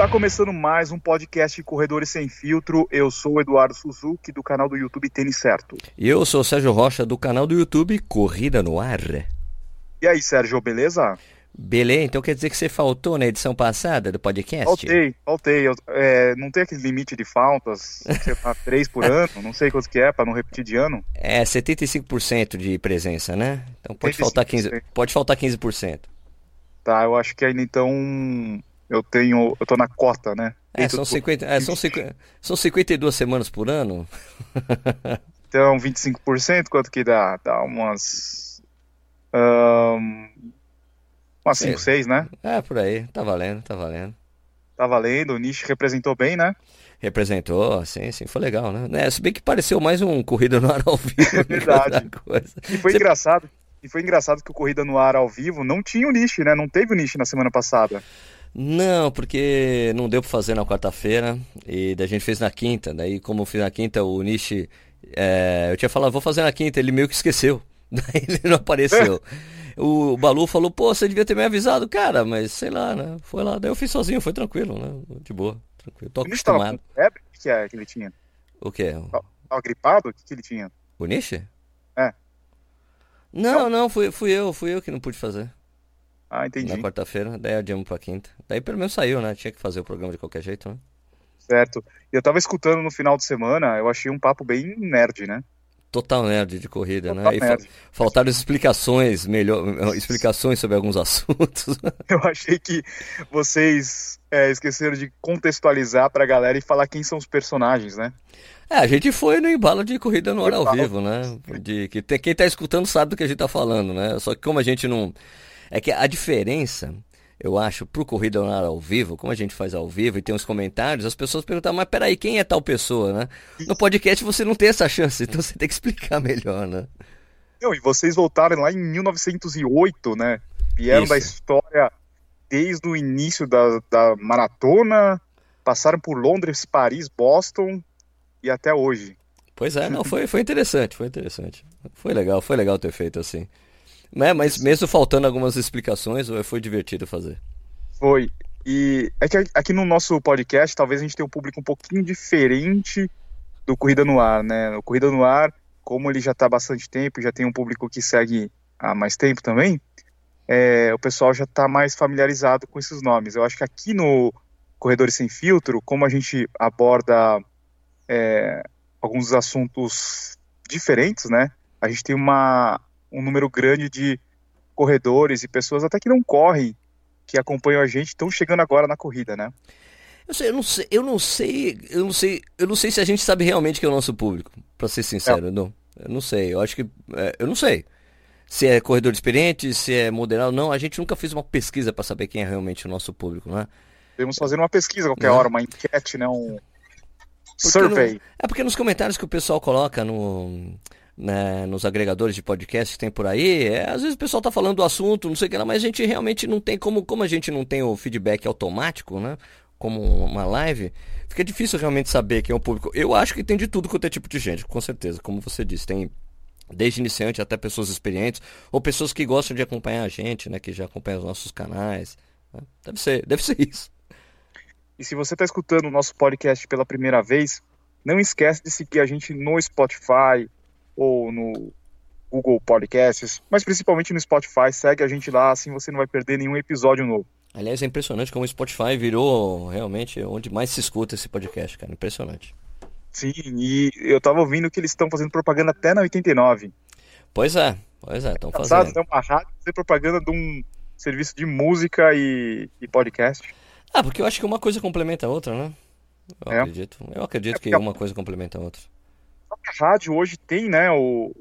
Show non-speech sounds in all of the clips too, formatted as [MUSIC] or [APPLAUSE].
Tá começando mais um podcast Corredores Sem Filtro. Eu sou o Eduardo Suzuki, do canal do YouTube Tênis Certo. E eu sou o Sérgio Rocha, do canal do YouTube Corrida no Ar. E aí, Sérgio, beleza? Beleza, então quer dizer que você faltou na edição passada do podcast? Faltei, faltei. Eu, é, não tem aquele limite de faltas, tá [LAUGHS] três por ano, não sei quanto que é, para não repetir de ano. É, 75% de presença, né? Então pode 75%. faltar 15%. Pode faltar 15%. Tá, eu acho que ainda então eu tenho. Eu tô na cota, né? É, são, 50, é, são, 50, são 52 semanas por ano. [LAUGHS] então, 25%, quanto que dá? Dá umas. Um, umas 5, 6, né? É, por aí. Tá valendo, tá valendo. Tá valendo. O Nish representou bem, né? Representou, sim, sim, foi legal, né? É, se bem que pareceu mais um Corrida no Ar ao [LAUGHS] vivo. É verdade. E foi Você... engraçado. E foi engraçado que o Corrida no Ar ao vivo não tinha o Nish, né? Não teve o Nish na semana passada. Não, porque não deu para fazer na quarta-feira e a gente fez na quinta. Daí, como eu fiz na quinta, o Nishi. É, eu tinha falado, vou fazer na quinta, ele meio que esqueceu. [LAUGHS] Daí ele não apareceu. [LAUGHS] o Balu falou, pô, você devia ter me avisado, cara, mas sei lá, né? Foi lá, daí eu fiz sozinho, foi tranquilo, né? De boa, tranquilo. Tô acostumado. O febre? O que é que ele tinha? O quê? Tava gripado? O que, que ele tinha? O Nishi? É. Não, não, não fui, fui eu, fui eu que não pude fazer. Ah, entendi. Na quarta-feira, daí adiamos pra quinta. Daí pelo menos saiu, né? Tinha que fazer o programa de qualquer jeito, né? Certo. E eu tava escutando no final de semana, eu achei um papo bem nerd, né? Total nerd de corrida, Total né? E nerd. faltaram explicações, melhor, explicações sobre alguns [LAUGHS] assuntos. Eu achei que vocês é, esqueceram de contextualizar pra galera e falar quem são os personagens, né? É, a gente foi no embalo de corrida no hora ao vivo, né? De que quem tá escutando sabe do que a gente tá falando, né? Só que como a gente não é que a diferença, eu acho, pro Corrida ao Vivo, como a gente faz ao vivo e tem os comentários, as pessoas perguntam, mas peraí, quem é tal pessoa, né? No podcast você não tem essa chance, então você tem que explicar melhor, né? Não, e vocês voltaram lá em 1908, né? Vieram Isso. da história desde o início da, da maratona, passaram por Londres, Paris, Boston e até hoje. Pois é, não, foi, foi interessante, foi interessante. Foi legal, foi legal ter feito assim. Né? Mas mesmo faltando algumas explicações, foi divertido fazer. Foi. E é que aqui no nosso podcast, talvez a gente tenha um público um pouquinho diferente do Corrida no Ar, né? O Corrida no Ar, como ele já está há bastante tempo, já tem um público que segue há mais tempo também, é, o pessoal já está mais familiarizado com esses nomes. Eu acho que aqui no Corredores Sem Filtro, como a gente aborda é, alguns assuntos diferentes, né? A gente tem uma um número grande de corredores e pessoas até que não correm, que acompanham a gente, estão chegando agora na corrida, né? Eu, sei, eu não sei, eu não sei, eu não sei, eu não sei se a gente sabe realmente que é o nosso público, para ser sincero, é. não. Eu não sei, eu acho que, é, eu não sei. Se é corredor experiente, se é moderado, não, a gente nunca fez uma pesquisa para saber quem é realmente o nosso público, né? Devemos fazer uma pesquisa qualquer não. hora, uma enquete, né, um porque survey. No, é porque nos comentários que o pessoal coloca no né, nos agregadores de podcast que tem por aí, é, às vezes o pessoal tá falando do assunto, não sei o que lá, mas a gente realmente não tem como, como a gente não tem o feedback automático, né? Como uma live, fica difícil realmente saber quem é o público. Eu acho que tem de tudo quanto é tipo de gente, com certeza, como você disse, tem desde iniciante até pessoas experientes, ou pessoas que gostam de acompanhar a gente, né? Que já acompanham os nossos canais. Né? Deve ser, [LAUGHS] deve ser isso. E se você está escutando o nosso podcast pela primeira vez, não esquece de seguir a gente no Spotify, ou no Google Podcasts, mas principalmente no Spotify. Segue a gente lá, assim você não vai perder nenhum episódio novo. Aliás, é impressionante como o Spotify virou realmente onde mais se escuta esse podcast, cara. Impressionante. Sim, e eu tava ouvindo que eles estão fazendo propaganda até na 89. Pois é, pois é, estão fazendo. É uma rádio fazer propaganda de um serviço de música e, e, podcast. Ah, porque eu acho que uma coisa complementa a outra, né? Eu é. acredito. Eu acredito é que uma coisa complementa a outra própria rádio hoje tem, né, o,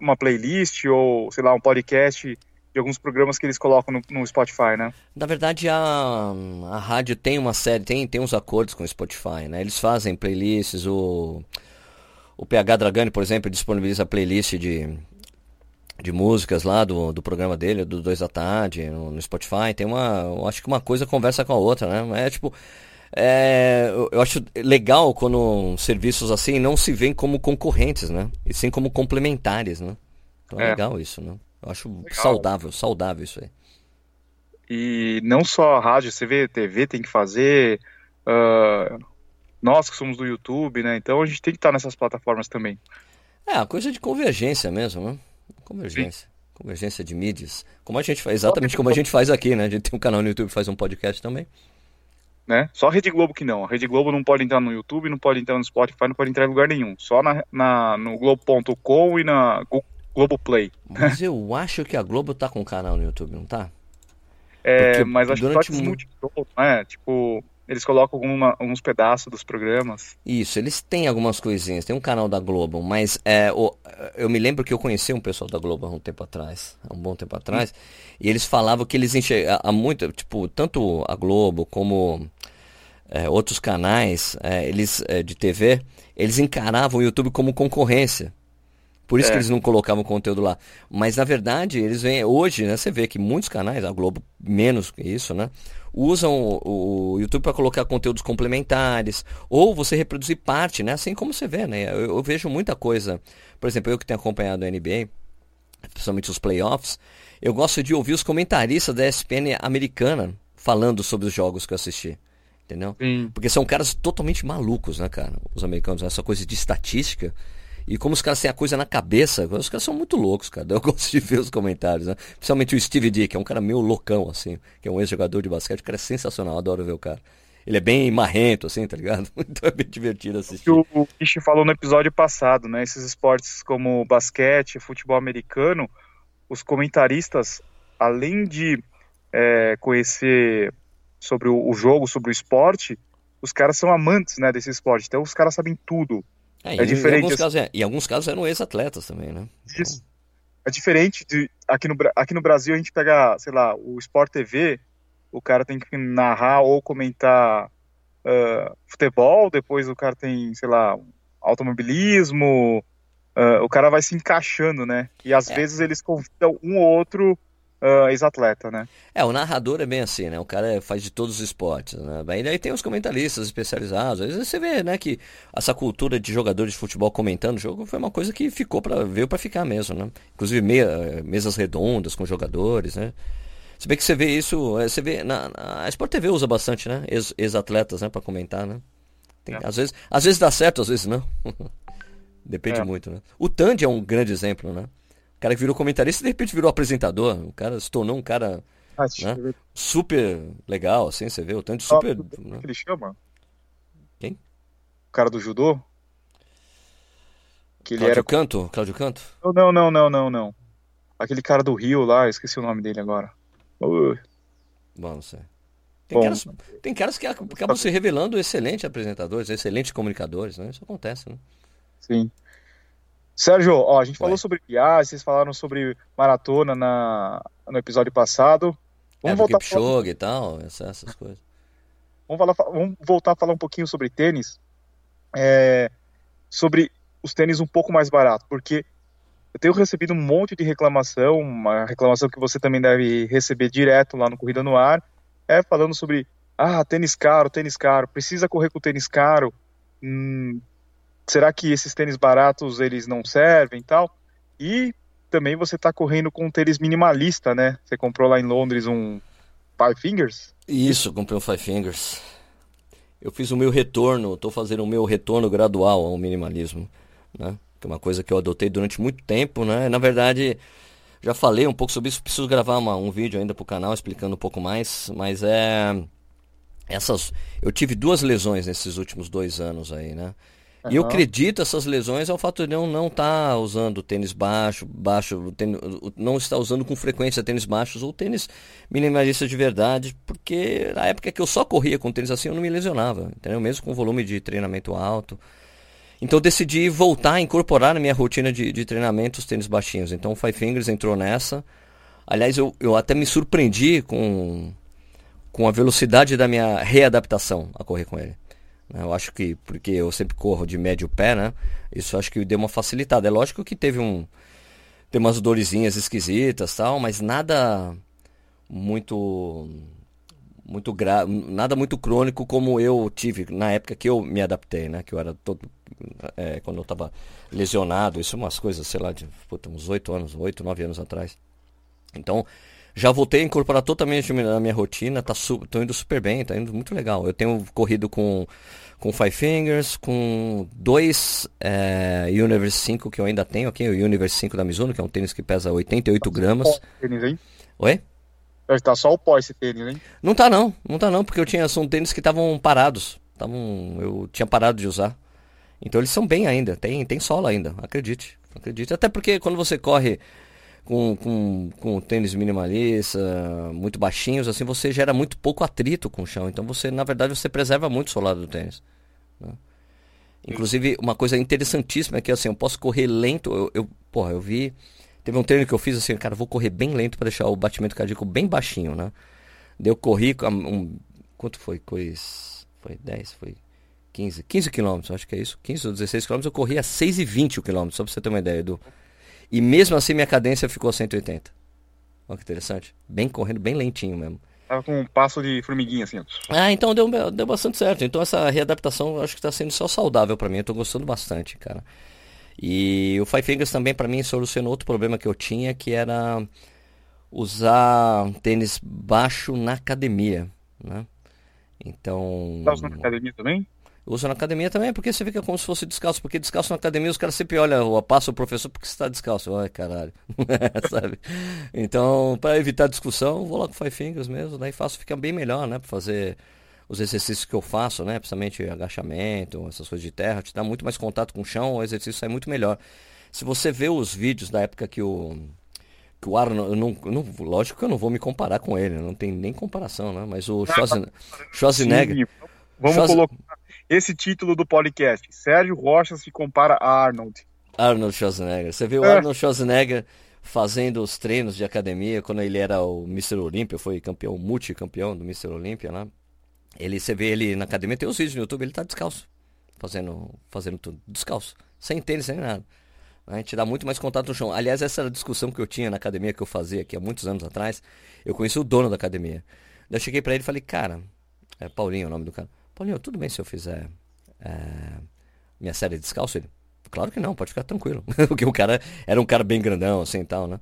uma playlist ou, sei lá, um podcast de alguns programas que eles colocam no, no, Spotify, né? Na verdade, a, a rádio tem uma série, tem, tem uns acordos com o Spotify, né? Eles fazem playlists, o, o PH Dragani, por exemplo, disponibiliza a playlist de, de músicas lá do, do programa dele, do 2 da tarde, no, no Spotify. Tem uma, acho que uma coisa conversa com a outra, né? É tipo, é, eu acho legal quando serviços assim não se veem como concorrentes, né? E sim como complementares, né? Então é, é legal isso, né? Eu acho legal. saudável, saudável isso aí. E não só a rádio, você vê TV tem que fazer, uh, nós que somos do YouTube, né? Então a gente tem que estar nessas plataformas também. É, a coisa de convergência mesmo, né? Convergência. Sim. Convergência de mídias. Como a gente faz, exatamente como a gente faz aqui, né? A gente tem um canal no YouTube, faz um podcast também. Né? Só a Rede Globo que não. A Rede Globo não pode entrar no YouTube, não pode entrar no Spotify, não pode entrar em lugar nenhum. Só na, na no Globo.com e na Globoplay. Mas [LAUGHS] eu acho que a Globo tá com um canal no YouTube, não tá? É, Porque mas acho durante que muito... né? Tipo, eles colocam alguma, alguns pedaços dos programas. Isso, eles têm algumas coisinhas. Tem um canal da Globo, mas é, o, eu me lembro que eu conheci um pessoal da Globo há um tempo atrás, há um bom tempo atrás, hum. e eles falavam que eles enxergavam há muito, tipo, tanto a Globo como é, outros canais, é, eles é, de TV, eles encaravam o YouTube como concorrência. Por isso é. que eles não colocavam conteúdo lá. Mas na verdade, eles vêm hoje, né? Você vê que muitos canais, a Globo menos que isso, né? usam o, YouTube para colocar conteúdos complementares, ou você reproduzir parte, né? Assim como você vê, né? Eu, eu, vejo muita coisa. Por exemplo, eu que tenho acompanhado a NBA, principalmente os playoffs, eu gosto de ouvir os comentaristas da ESPN americana falando sobre os jogos que eu assisti. Entendeu? Sim. Porque são caras totalmente malucos, né, cara? Os americanos, essa coisa de estatística. E como os caras têm a coisa na cabeça, os caras são muito loucos, cara. [LAUGHS] Eu gosto de ver os comentários, né? Principalmente o Steve D, que é um cara meio loucão, assim, que é um ex-jogador de basquete, o cara é sensacional, adoro ver o cara. Ele é bem marrento, assim, tá ligado? [LAUGHS] Então é bem divertido assistir. O que o Kish falou no episódio passado, né? Esses esportes como basquete, futebol americano, os comentaristas, além de é, conhecer sobre o, o jogo, sobre o esporte, os caras são amantes, né, desse esporte. Então os caras sabem tudo é, é em, diferente. Em alguns, casos, é, em alguns casos eram ex-atletas também, né? Isso. É diferente de. Aqui no, aqui no Brasil a gente pega, sei lá, o Sport TV, o cara tem que narrar ou comentar uh, futebol, depois o cara tem, sei lá, automobilismo. Uh, o cara vai se encaixando, né? E às é. vezes eles convidam um ou outro uh, ex-atleta, né? É, o narrador é bem assim, né? O cara faz de todos os esportes, né? E daí tem os comentaristas especializados. Às vezes você vê, né, que essa cultura de jogadores de futebol comentando o jogo foi uma coisa que ficou para veio para ficar mesmo, né? Inclusive meia, mesas redondas com jogadores, né? Se bem que você vê isso, é, você vê na, na a Sport TV usa bastante, né? Ex-atletas, né, para comentar, né? Tem, é. às vezes, às vezes dá certo, às vezes não. [LAUGHS] Depende é. muito, né? O Tandy é um grande exemplo, né? O cara que virou comentarista de repente virou apresentador. O cara se tornou um cara ah, né? super legal, assim, você vê. O tanto super. Ah, né? ele chama? Quem? O cara do judô? Que ele Cláudio era... Canto? Cláudio Canto? Não, não, não, não, não. Aquele cara do Rio lá, esqueci o nome dele agora. Uh. Bom, não sei. Tem, Bom, caras, tem caras que acabam se revelando excelentes apresentadores, excelentes comunicadores, né? Isso acontece, né? Sim. Sérgio, ó, a gente falou sobre viagem, vocês falaram sobre maratona na, no episódio passado. Vamos é, voltar a falar... e tal, essas coisas. Vamos, falar, vamos, voltar a falar um pouquinho sobre tênis. É, sobre os tênis um pouco mais baratos, porque eu tenho recebido um monte de reclamação, uma reclamação que você também deve receber direto lá no Corrida no Ar, é falando sobre, ah, tênis caro, tênis caro, precisa correr com tênis caro, hum, será que esses tênis baratos eles não servem e tal? E também você está correndo com um tênis minimalista, né? Você comprou lá em Londres um Five Fingers? Isso, comprei um Five Fingers. Eu fiz o meu retorno, estou fazendo o meu retorno gradual ao minimalismo, né? Que é uma coisa que eu adotei durante muito tempo, né? Na verdade, já falei um pouco sobre isso, preciso gravar uma, um vídeo ainda para o canal explicando um pouco mais, mas é essas, eu tive duas lesões nesses últimos dois anos aí, né? Uhum. E eu acredito essas lesões ao fato de eu não estar tá usando tênis baixo, baixo, tênis, não estar usando com frequência tênis baixos ou tênis minimalistas de verdade, porque na época que eu só corria com tênis assim eu não me lesionava, entendeu? Mesmo com volume de treinamento alto. Então eu decidi voltar a incorporar na minha rotina de, de treinamento os tênis baixinhos. Então o Five Fingers entrou nessa. Aliás, eu, eu até me surpreendi com, com a velocidade da minha readaptação a correr com ele. Né? Eu acho que, porque eu sempre corro de médio pé, né? Isso acho que deu uma facilitada. É lógico que teve um. Tem umas dorezinhas esquisitas tal, mas nada muito. Muito gra... nada muito crônico como eu tive na época que eu me adaptei, né? Que eu era todo. É, quando eu estava lesionado, isso é umas coisas, sei lá, de puta, uns oito anos, oito, nove anos atrás. Então, Já voltei a incorporar totalmente na minha rotina, tá su tô indo super bem, tá indo muito legal. Eu tenho corrido com, com Five Fingers, com dois é, Universe 5 que eu ainda tenho aqui, o Universe 5 da Mizuno, que é um tênis que pesa 88 gramas. Tênis, hein? Oi? Tá só o pó esse tênis, hein? Não tá não, não tá não, porque eu tinha, são tênis que estavam parados. Tavam, eu tinha parado de usar. Então eles são bem ainda, tem, tem sola ainda, acredite. Acredite. Até porque quando você corre com, com, com tênis minimalista, muito baixinhos, assim, você gera muito pouco atrito com o chão. Então você, na verdade, você preserva muito o solado do tênis. Né? Inclusive, uma coisa interessantíssima é que assim, eu posso correr lento. Eu, eu, porra, eu vi. Teve um treino que eu fiz assim, cara, vou correr bem lento para deixar o batimento cardíaco bem baixinho, né? Daí eu corri. Um, quanto foi? Foi 10, foi 15. 15 quilômetros, acho que é isso. 15 ou 16 quilômetros, eu corri a 6,20 o quilômetro, só pra você ter uma ideia, Edu. E mesmo assim minha cadência ficou 180. Olha que interessante. Bem correndo, bem lentinho mesmo. Tava com um passo de formiguinha assim. Ah, então deu, deu bastante certo. Então essa readaptação acho que está sendo só saudável para mim. Eu tô gostando bastante, cara. E o Five Fingers também para mim solucionou outro problema que eu tinha, que era usar tênis baixo na academia, né? Então. Tá usando academia também? Usa na academia também, porque você fica como se fosse descalço. Porque descalço na academia os caras sempre olham, passa o professor porque você está descalço. Ai, caralho. [LAUGHS] Sabe? Então, para evitar discussão, vou lá com Five Fingers mesmo. Daí faço, fica bem melhor, né? Para fazer os exercícios que eu faço, né? Principalmente agachamento, essas coisas de terra. Te dá muito mais contato com o chão, o exercício sai muito melhor. Se você vê os vídeos da época que o que o Arnold, não, não, lógico que eu não vou me comparar com ele, não tem nem comparação, né? Mas o Schwarzenegger, Schwarzenegger Sim, vamos Schwarzenegger, colocar esse título do podcast. Sérgio Rocha se compara a Arnold. Arnold Schwarzenegger. Você viu o é. Arnold Schwarzenegger fazendo os treinos de academia quando ele era o Mr. Olímpia, foi campeão, multicampeão do Mr. Olímpia, né? Ele, você vê ele na academia, tem os vídeos no YouTube, ele tá descalço. Fazendo, fazendo tudo, descalço. Sem tênis, sem nada. A gente dá muito mais contato no chão. Aliás, essa era a discussão que eu tinha na academia que eu fazia aqui há muitos anos atrás. Eu conheci o dono da academia. Eu cheguei para ele e falei, cara, é Paulinho é o nome do cara. Paulinho, tudo bem se eu fizer é, minha série descalço? Ele, claro que não, pode ficar tranquilo. [LAUGHS] Porque o cara era um cara bem grandão, assim e tal, né?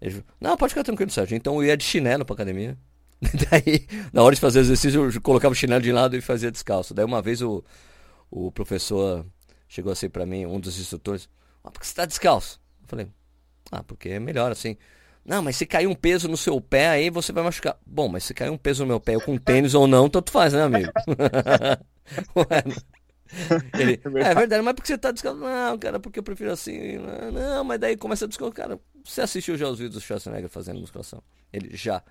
Ele, não, pode ficar tranquilo, Sérgio. Então eu ia de chinelo pra academia. [LAUGHS] Daí, na hora de fazer exercício, eu colocava o chinelo de lado e fazia descalço. Daí uma vez o, o professor chegou assim pra mim, um dos instrutores, ah, por que você tá descalço? Eu falei, ah, porque é melhor assim. Não, mas se cair um peso no seu pé, aí você vai machucar. Bom, mas se cair um peso no meu pé, eu com tênis ou não, tanto faz, né, amigo? [LAUGHS] Ele, é verdade, mas porque você tá descalço? Não, cara, porque eu prefiro assim. Não, mas daí começa a descalço. Cara, você assistiu já os vídeos do Schwarzenegger fazendo musculação? Ele já.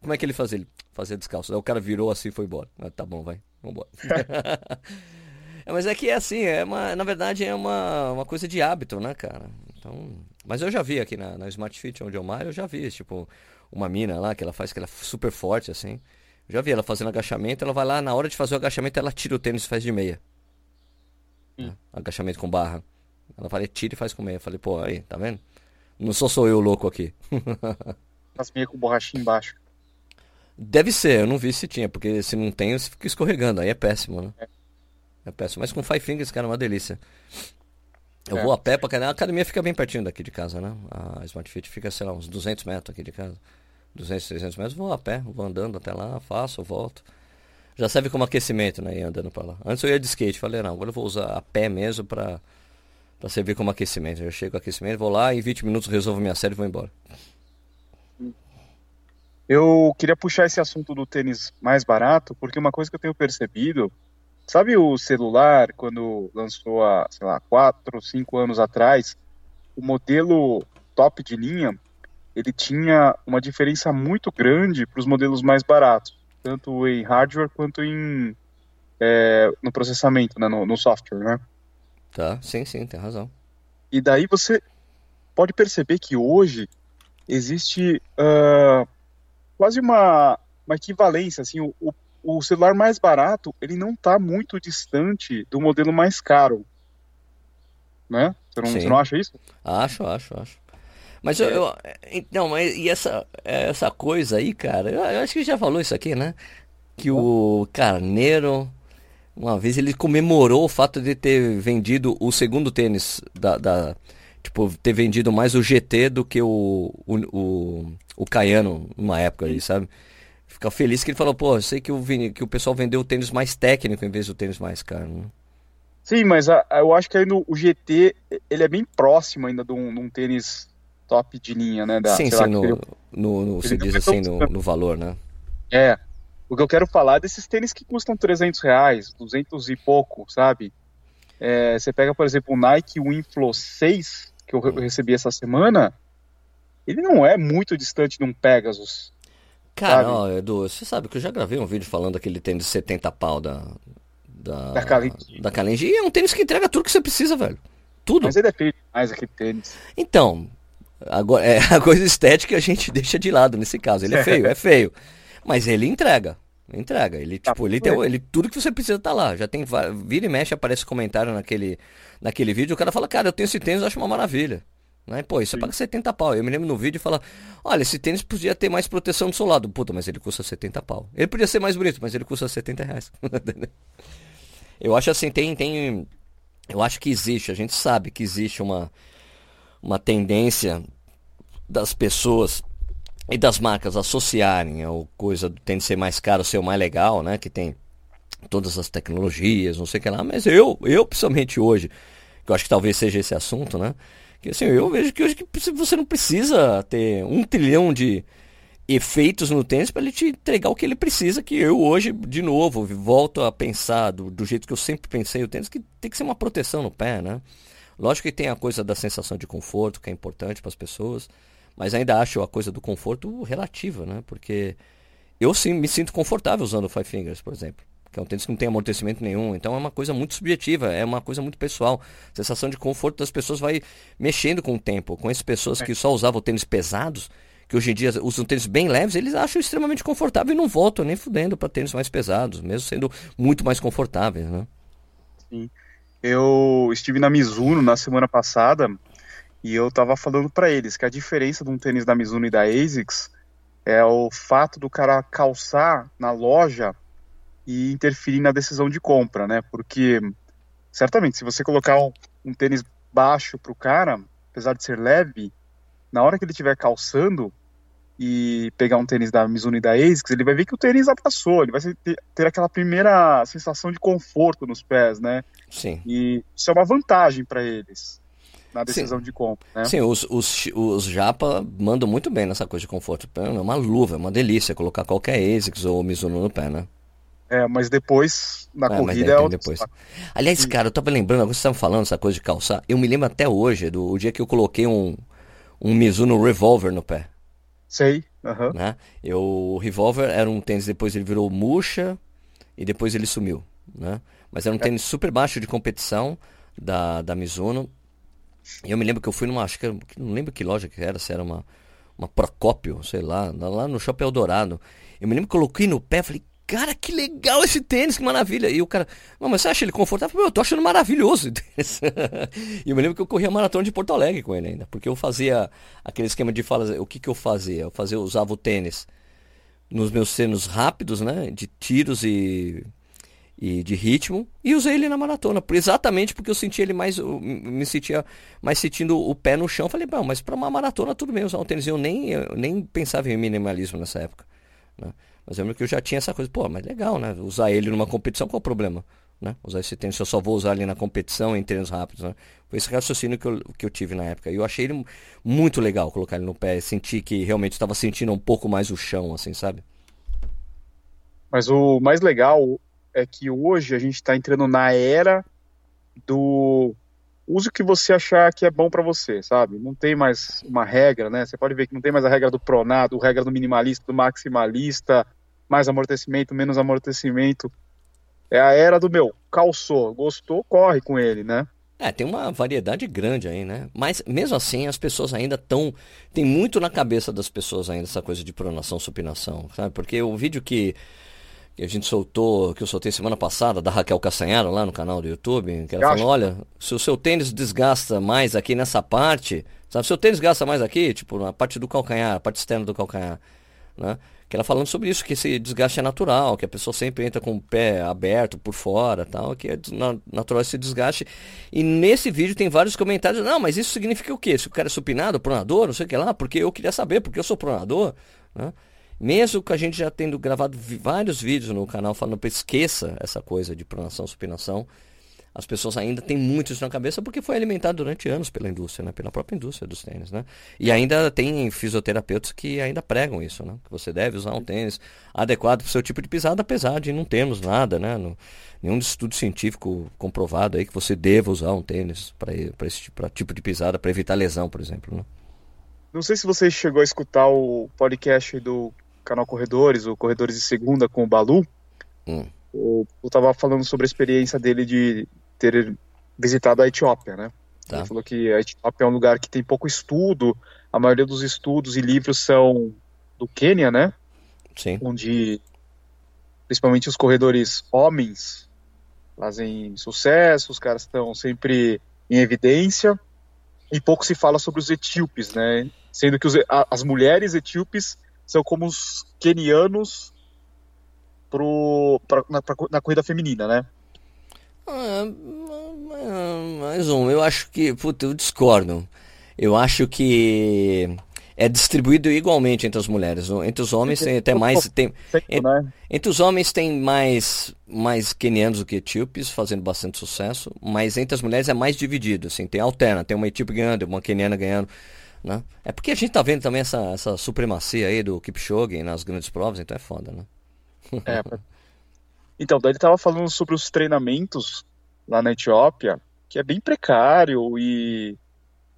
Como é que ele fazia? Ele fazia descalço. Daí o cara virou assim e foi embora. Ah, tá bom, vai, vambora. [LAUGHS] [LAUGHS] é, mas é que é assim, é uma, na verdade é uma, uma coisa de hábito, né, cara? Então, mas eu já vi aqui na, na Smart Fit, onde eu malho, eu já vi, tipo, uma mina lá que ela faz, que ela é super forte, assim. Eu já vi ela fazendo agachamento, ela vai lá, na hora de fazer o agachamento, ela tira o tênis e faz de meia. Hum. Agachamento com barra. Ela fala, tira e faz com meia. Eu falei, pô, aí, tá vendo? Não sou só eu louco aqui. [LAUGHS] Faz meia com borrachinha embaixo. Deve ser, eu não vi se tinha, porque se não tem, você fica escorregando, aí é péssimo, né? É, é péssimo. Mas com Five Fingers, cara, é uma delícia. Eu é. vou a pé pra A academia fica bem pertinho daqui de casa, né? A Smart Fit fica, sei lá, uns 200 metros aqui de casa. 200, 300 metros. Vou a pé, vou andando até lá, faço, volto. Já serve como aquecimento, né? andando pra lá. Antes eu ia de skate. Falei, não, agora eu vou usar a pé mesmo pra, pra servir como aquecimento. Eu chego aquecimento, vou lá, em 20 minutos resolvo minha série e vou embora. Eu queria puxar esse assunto do tênis mais barato, porque uma coisa que eu tenho percebido Sabe o celular, quando lançou há, sei lá, 4, 5 anos atrás, o modelo top de linha, ele tinha uma diferença muito grande para os modelos mais baratos, tanto em hardware quanto em é, no processamento, né, no, no, software, né? Tá, sim, sim, tem razão. E daí você pode perceber que hoje existe uh, quase uma, uma equivalência, assim, o, o o celular mais barato, ele não está muito distante do modelo mais caro. Né? Você não, você não acha isso? Acho, acho, acho. Mas é. eu, eu, Então, mas e essa, essa coisa aí, cara, eu, eu, acho que já falou isso aqui, né? Que o Carneiro, uma vez, ele comemorou o fato de ter vendido o segundo tênis da. da tipo, ter vendido mais o GT do que o, o, o, o Caiano numa época aí, sabe? Ficar feliz que ele falou, pô, eu sei que o, que o pessoal vendeu o tênis mais técnico em vez do tênis mais caro. Né? Sim, mas a, a, eu acho que no, o GT, ele é bem próximo ainda de um, de um tênis top de linha, né? Da, sim, sim, lá, no, ele, no, no, você diz assim, no, no valor, né? É, o que eu quero falar é desses tênis que custam 300 reais, 200 e pouco, sabe? É, você pega, por exemplo, o Nike Winflow 6, que eu, eu recebi essa semana, ele não é muito distante de um Pegasus. Cara, ó, Edu, você sabe que eu já gravei um vídeo falando daquele tênis de 70 pau da. Da, da Kalenji. Da. E é um tênis que entrega tudo que você precisa, velho. Tudo. Mas ele é feio demais aquele tênis. Então, agora, é, [LAUGHS] a coisa estética a gente deixa de lado nesse caso. Ele é feio, é feio. Mas ele entrega. Entrega. Ele, tá, tipo, ele tem, ele, tudo que você precisa tá lá. Já tem. Vira e mexe, aparece comentário naquele, naquele vídeo. O cara fala, cara, eu tenho esse tênis, eu acho uma maravilha. Né? Pô, isso Sim. paga 70 pau. Eu me lembro no vídeo e fala, olha, esse tênis podia ter mais proteção do seu lado. Puta, mas ele custa 70 pau. Ele podia ser mais bonito, mas ele custa 70 reais. [LAUGHS] eu acho assim, tem, tem. Eu acho que existe, a gente sabe que existe uma, uma tendência das pessoas e das marcas associarem a coisa do tênis ser mais caro, ser o mais legal, né? Que tem todas as tecnologias, não sei o que lá, mas eu, eu principalmente hoje, que eu acho que talvez seja esse assunto, né? Que assim, eu vejo que hoje que você não precisa ter um trilhão de efeitos no tênis para ele te entregar o que ele precisa, que eu hoje, de novo, volto a pensar do, do jeito que eu sempre pensei o tênis, que tem que ser uma proteção no pé, né? Lógico que tem a coisa da sensação de conforto, que é importante para as pessoas, mas ainda acho a coisa do conforto relativa, né? Porque eu sim me sinto confortável usando o Five Fingers, por exemplo. Que é um tênis que não tem amortecimento nenhum. Então é uma coisa muito subjetiva, é uma coisa muito pessoal. A sensação de conforto das pessoas vai mexendo com o tempo. Com essas pessoas que só usavam tênis pesados, que hoje em dia usam tênis bem leves, eles acham extremamente confortável e não voltam nem fudendo para tênis mais pesados, mesmo sendo muito mais confortáveis, né? Sim. Eu estive na Mizuno na semana passada e eu tava falando para eles que a diferença de um tênis da Mizuno e da ASICS é o fato do cara calçar na loja e interferir na decisão de compra, né? Porque certamente se você colocar um, um tênis baixo pro cara, apesar de ser leve, na hora que ele estiver calçando e pegar um tênis da Mizuno e da ASICS, ele vai ver que o tênis abraçou, ele vai ter, ter aquela primeira sensação de conforto nos pés, né? Sim. E isso é uma vantagem para eles na decisão Sim. de compra. Né? Sim, os, os, os japa mandam muito bem nessa coisa de conforto. É uma luva, é uma delícia colocar qualquer ASICS ou Mizuno no pé, né? É, mas depois, na é, corrida é outra depois. Aliás, Sim. cara, eu tava lembrando, agora você estava falando essa coisa de calçar. Eu me lembro até hoje do dia que eu coloquei um, um Mizuno Revolver no pé. Sei, uhum. né? Eu, o Revolver era um tênis, depois ele virou murcha e depois ele sumiu, né? Mas era um é. tênis super baixo de competição da, da Mizuno e eu me lembro que eu fui numa, acho que era, não lembro que loja que era, se era uma, uma Procópio, sei lá, lá no Shopping Eldorado. Eu me lembro que eu coloquei no pé, falei, cara, que legal esse tênis, que maravilha. E o cara, mas você acha ele confortável? Eu tô achando maravilhoso. [LAUGHS] e eu me lembro que eu corria maratona de Porto Alegre com ele ainda, porque eu fazia aquele esquema de falar, o que que eu fazia? Eu fazia, eu usava o tênis nos meus treinos rápidos, né, de tiros e e de ritmo e usei ele na maratona, exatamente porque eu senti ele mais, me sentia mais sentindo o pé no chão. Falei, bom, mas para uma maratona tudo bem usar um tênis. Eu nem, eu nem pensava em minimalismo nessa época. Né? Mas eu lembro que eu já tinha essa coisa, pô, mas legal, né? Usar ele numa competição, qual o problema? Né? Usar esse tênis, eu só vou usar ele na competição em treinos rápidos. Né? Foi esse raciocínio que eu, que eu tive na época. E eu achei ele muito legal colocar ele no pé, senti que realmente estava sentindo um pouco mais o chão, assim, sabe? Mas o mais legal é que hoje a gente está entrando na era do use o que você achar que é bom para você, sabe? Não tem mais uma regra, né? Você pode ver que não tem mais a regra do pronado, a regra do minimalista, do maximalista, mais amortecimento, menos amortecimento. É a era do meu, calçou, gostou, corre com ele, né? É, tem uma variedade grande aí, né? Mas mesmo assim as pessoas ainda estão. Tem muito na cabeça das pessoas ainda essa coisa de pronação, supinação, sabe? Porque o vídeo que que a gente soltou, que eu soltei semana passada, da Raquel Castanharo lá no canal do YouTube, que ela falou, olha, se o seu tênis desgasta mais aqui nessa parte, sabe, se o tênis gasta mais aqui, tipo, na parte do calcanhar, a parte externa do calcanhar, né? Que ela falando sobre isso, que esse desgaste é natural, que a pessoa sempre entra com o pé aberto por fora, tal, que é natural esse desgaste. E nesse vídeo tem vários comentários, não, mas isso significa o quê? Se o cara é supinado, pronador, não sei o que lá, porque eu queria saber, porque eu sou pronador, né? Mesmo que a gente já tendo gravado vários vídeos no canal falando, esqueça essa coisa de pronação, supinação, as pessoas ainda têm muito isso na cabeça porque foi alimentado durante anos pela indústria, né? pela própria indústria dos tênis. Né? E ainda tem fisioterapeutas que ainda pregam isso, né? que você deve usar um tênis adequado para o seu tipo de pisada, apesar de não termos nada, né? No, nenhum estudo científico comprovado aí que você deva usar um tênis para esse tipo, tipo de pisada, para evitar lesão, por exemplo. Né? Não sei se você chegou a escutar o podcast do canal Corredores, o Corredores de Segunda com o Balu. Hum. Eu estava falando sobre a experiência dele de ter visitado a Etiópia, né? Tá. Ele falou que a Etiópia é um lugar que tem pouco estudo, a maioria dos estudos e livros são do Quênia, né? Sim. Onde principalmente os corredores homens fazem sucesso, os caras estão sempre em evidência e pouco se fala sobre os etíopes, né? Sendo que os, a, as mulheres etíopes são como os quenianos pro, pra, na, pra, na corrida feminina, né? Ah, mais um, eu acho que, puta, eu discordo. Eu acho que é distribuído igualmente entre as mulheres. Entre os homens tem até mais. Tem, entre, entre os homens tem mais, mais quenianos do que etíopes, fazendo bastante sucesso, mas entre as mulheres é mais dividido. Assim, tem alterna, tem uma etíope ganhando, uma queniana ganhando. Né? É porque a gente tá vendo também essa, essa supremacia aí do Kipchoge nas grandes provas, então é foda, né? É, [LAUGHS] Então, daí ele estava falando sobre os treinamentos lá na Etiópia, que é bem precário e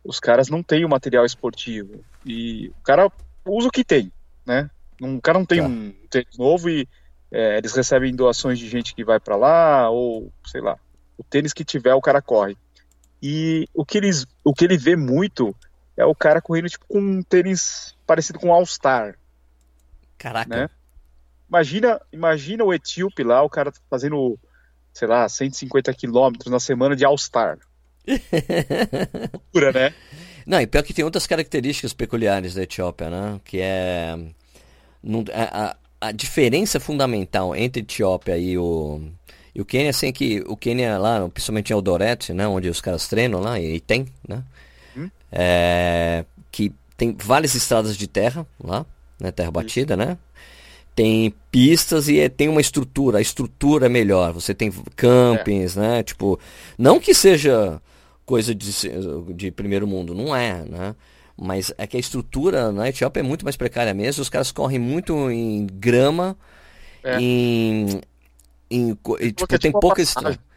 os caras não têm o material esportivo. E o cara usa o que tem, né? O cara não tem tá. um tênis novo e é, eles recebem doações de gente que vai para lá, ou sei lá, o tênis que tiver, o cara corre. E o que, eles, o que ele vê muito é o cara correndo tipo com um tênis parecido com um All-Star. Caraca. Né? Imagina, imagina o etíope lá, o cara fazendo, sei lá, 150 quilômetros na semana de All-Star. [LAUGHS] Pura, né? Não, e pior que tem outras características peculiares da Etiópia, né? Que é. Não, a, a, diferença fundamental entre a Etiópia e o, e o Quênia, assim, que o Quênia lá, principalmente em Eldoret, né? Onde os caras treinam lá, e, e tem, né? Hum? É, que tem várias estradas de terra lá, né? Terra batida, hum. né? Tem pistas e é, tem uma estrutura, a estrutura é melhor, você tem campings, é. né? Tipo, não que seja coisa de, de primeiro mundo, não é, né? Mas é que a estrutura na Etiópia é muito mais precária mesmo, os caras correm muito em grama, é. em, em, tipo, tem poucas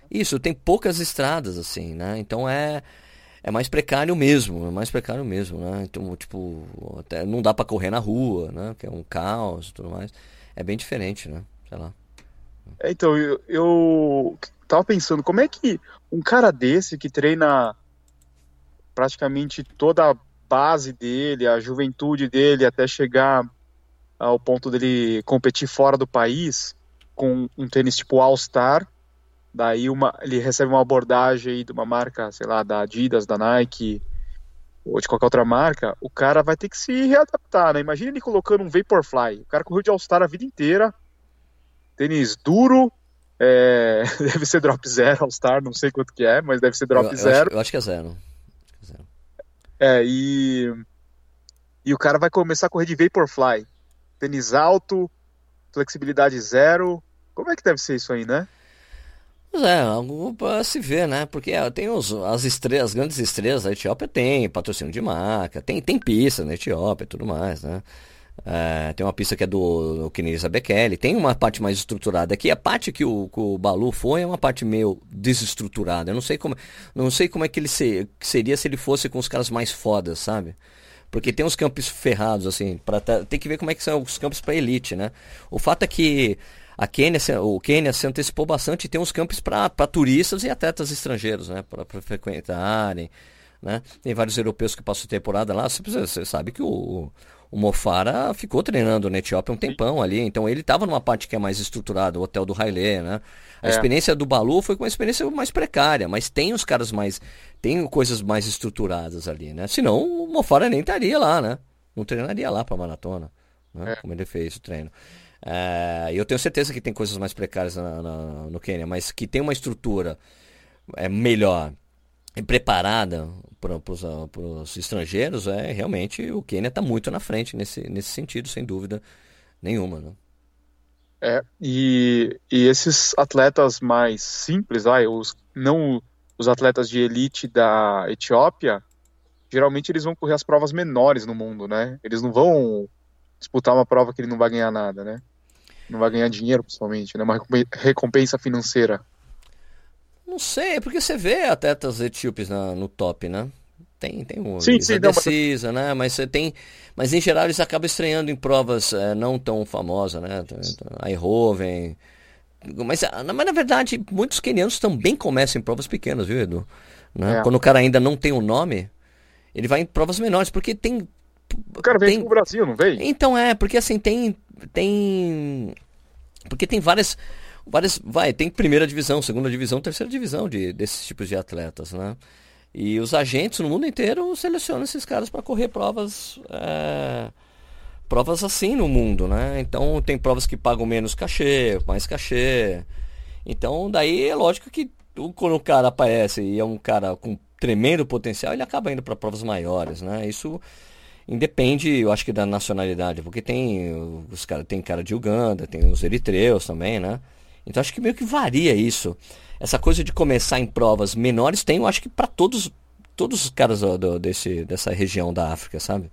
Isso, tem poucas estradas, assim, né? Então é é mais precário mesmo, é mais precário mesmo, né? Então, tipo, até não dá para correr na rua, né? Que é um caos e tudo mais. É bem diferente, né? Sei lá. É, então, eu, eu tava pensando, como é que um cara desse que treina praticamente toda a base dele, a juventude dele, até chegar ao ponto dele competir fora do país, com um tênis tipo All-Star, Daí uma, ele recebe uma abordagem de uma marca, sei lá, da Adidas, da Nike ou de qualquer outra marca, o cara vai ter que se readaptar, né? Imagina ele colocando um Vaporfly. O cara correu de All-Star a vida inteira, tênis duro, é... [LAUGHS] deve ser drop zero All-Star, não sei quanto que é, mas deve ser drop eu, eu zero. Acho, eu acho que é zero. É, e... E o cara vai começar a correr de Vaporfly. Tênis alto, flexibilidade zero. Como é que deve ser isso aí, né? É, algo para se ver, né? Porque é, tem os, as estrelas, as grandes estrelas da Etiópia tem patrocínio de marca, tem, tem pista na Etiópia e tudo mais, né? É, tem uma pista que é do, do Kenisa Bekele, tem uma parte mais estruturada aqui. A parte que o, que o Balu foi é uma parte meio desestruturada. Eu não sei como, não sei como é que ele se, seria se ele fosse com os caras mais fodas, sabe? Porque tem uns campos ferrados, assim, para tem que ver como é que são os campos para elite, né? O fato é que a Quênia, o Quênia se antecipou bastante e tem uns campos para turistas e atletas estrangeiros, né? Para frequentarem. Né? Tem vários europeus que passam temporada lá. Você, você sabe que o, o Mofara ficou treinando na Etiópia um tempão ali, então ele estava numa parte que é mais estruturada, o hotel do Haile, né? A é. experiência do Balu foi uma experiência mais precária, mas tem os caras mais. tem coisas mais estruturadas ali, né? Senão o Mofara nem estaria lá, né? Não treinaria lá para maratona. né? É. Como ele fez o treino. É, eu tenho certeza que tem coisas mais precárias na, na, no Quênia, mas que tem uma estrutura é, melhor e preparada para os estrangeiros, é realmente o Quênia está muito na frente nesse, nesse sentido, sem dúvida nenhuma. Né? É, e, e esses atletas mais simples, ah, os, não os atletas de elite da Etiópia, geralmente eles vão correr as provas menores no mundo, né? Eles não vão disputar uma prova que ele não vai ganhar nada, né? Não vai ganhar dinheiro, principalmente, né? Uma recompensa financeira. Não sei, é porque você vê atletas etíopes na, no top, né? Tem, tem um. Sim, sim, decisa, mas... né? Mas você tem. Mas em geral eles acabam estreando em provas é, não tão famosas, né? Eindhoven. Mas, ah, mas na verdade, muitos quenianos também começam em provas pequenas, viu, Edu? Né? É. Quando o cara ainda não tem o um nome, ele vai em provas menores, porque tem. O cara vem tem... pro Brasil, não vem? Então é, porque assim, tem. Tem. Porque tem várias. Várias. Vai, tem primeira divisão, segunda divisão, terceira divisão de, desses tipos de atletas, né? E os agentes no mundo inteiro selecionam esses caras para correr provas. É, provas assim no mundo, né? Então tem provas que pagam menos cachê, mais cachê. Então daí é lógico que quando o cara aparece e é um cara com tremendo potencial, ele acaba indo para provas maiores, né? Isso independe, eu acho que da nacionalidade, porque tem os cara, tem cara de Uganda, tem os eritreus também, né? Então acho que meio que varia isso essa coisa de começar em provas menores tem, eu acho que para todos todos os caras do, desse, dessa região da África, sabe?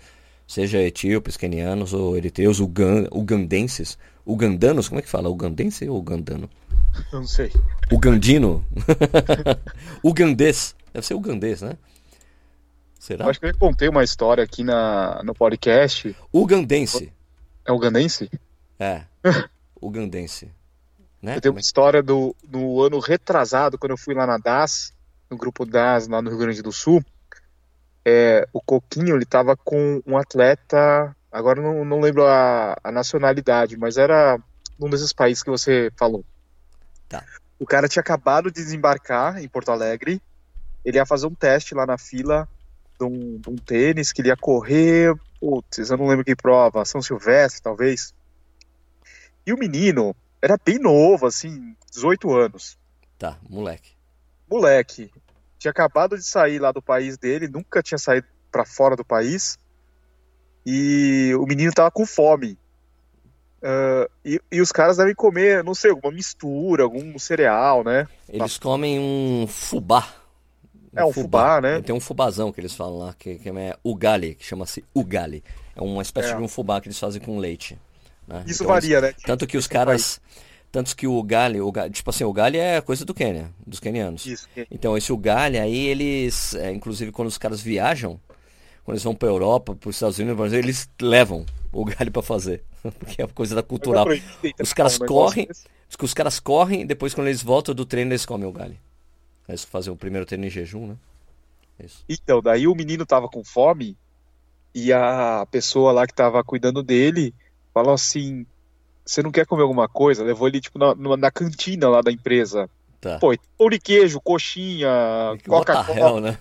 Seja etíopes, quenianos ou eritreus, ugan, ugandenses, ugandanos, como é que fala? Ugandense ou ugandano? Eu não sei. Ugandino? [LAUGHS] Ugandês. Deve ser ugandês, né? Será? Eu acho que eu contei uma história aqui na, no podcast. Ugandense. É ugandense? É. [LAUGHS] Ugandense. Né? Eu tenho uma história do, do ano retrasado, quando eu fui lá na DAS, no grupo DAS, lá no Rio Grande do Sul. É, o Coquinho, ele tava com um atleta, agora não, não lembro a, a nacionalidade, mas era um desses países que você falou. Tá. O cara tinha acabado de desembarcar em Porto Alegre, ele ia fazer um teste lá na fila de um, de um tênis, que ele ia correr, putz, eu não lembro que prova, São Silvestre, talvez. E o menino, era bem novo, assim, 18 anos. Tá, moleque. Moleque. Tinha acabado de sair lá do país dele, nunca tinha saído para fora do país. E o menino tava com fome. Uh, e, e, os caras devem comer, não sei, alguma mistura, algum cereal, né? Eles comem um fubá. Um é um fubá, fubá, né? Tem um fubazão que eles falam lá, que, que é ugali, que chama-se ugali. É uma espécie é. de um fubá que eles fazem com leite. Né? Isso então, varia, né? Tanto que os caras. Tanto que o Gali, o tipo assim, o Gali é coisa do Quênia, dos quenianos. Isso. Então esse o Gali aí, eles, é, inclusive quando os caras viajam, quando eles vão para Europa, para os Estados Unidos, eles levam o Gali para fazer, [LAUGHS] porque é coisa da cultural. Os caras correm, os caras correm, depois quando eles voltam do treino eles comem o Eles fazem o primeiro treino em jejum, né? É isso. Então, daí o menino tava com fome e a pessoa lá que tava cuidando dele falou assim: você não quer comer alguma coisa? Levou ele, tipo, na, na cantina lá da empresa. Tá. Pô, pão de queijo, coxinha, Coca-Cola. né?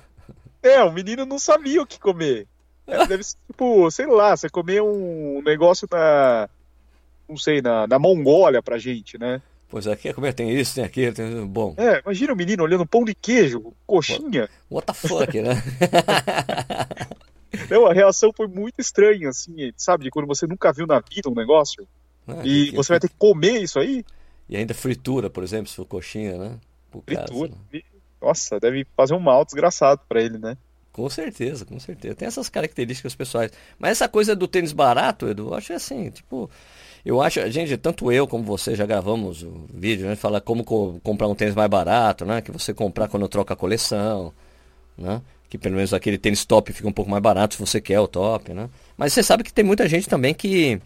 É, o menino não sabia o que comer. É, deve ser, tipo, sei lá, você comer um negócio na. Não sei, na, na Mongólia pra gente, né? Pois é, aqui é comer, tem isso, tem aquilo, tem. Bom. É, imagina o menino olhando pão de queijo, coxinha. What the fuck, né? Não, [LAUGHS] a reação foi muito estranha, assim, sabe? Quando você nunca viu na vida um negócio ah, e que, você que... vai ter que comer isso aí. E ainda fritura, por exemplo, se for coxinha, né? fritura. Cara, Nossa, deve fazer um mal desgraçado para ele, né? Com certeza, com certeza. Tem essas características pessoais. Mas essa coisa do tênis barato, Edu, eu acho assim, tipo. Eu acho, gente, tanto eu como você já gravamos o vídeo, né? Fala como co comprar um tênis mais barato, né? Que você comprar quando troca a coleção, né? que pelo menos aquele tênis top fica um pouco mais barato se você quer o top, né? Mas você sabe que tem muita gente também que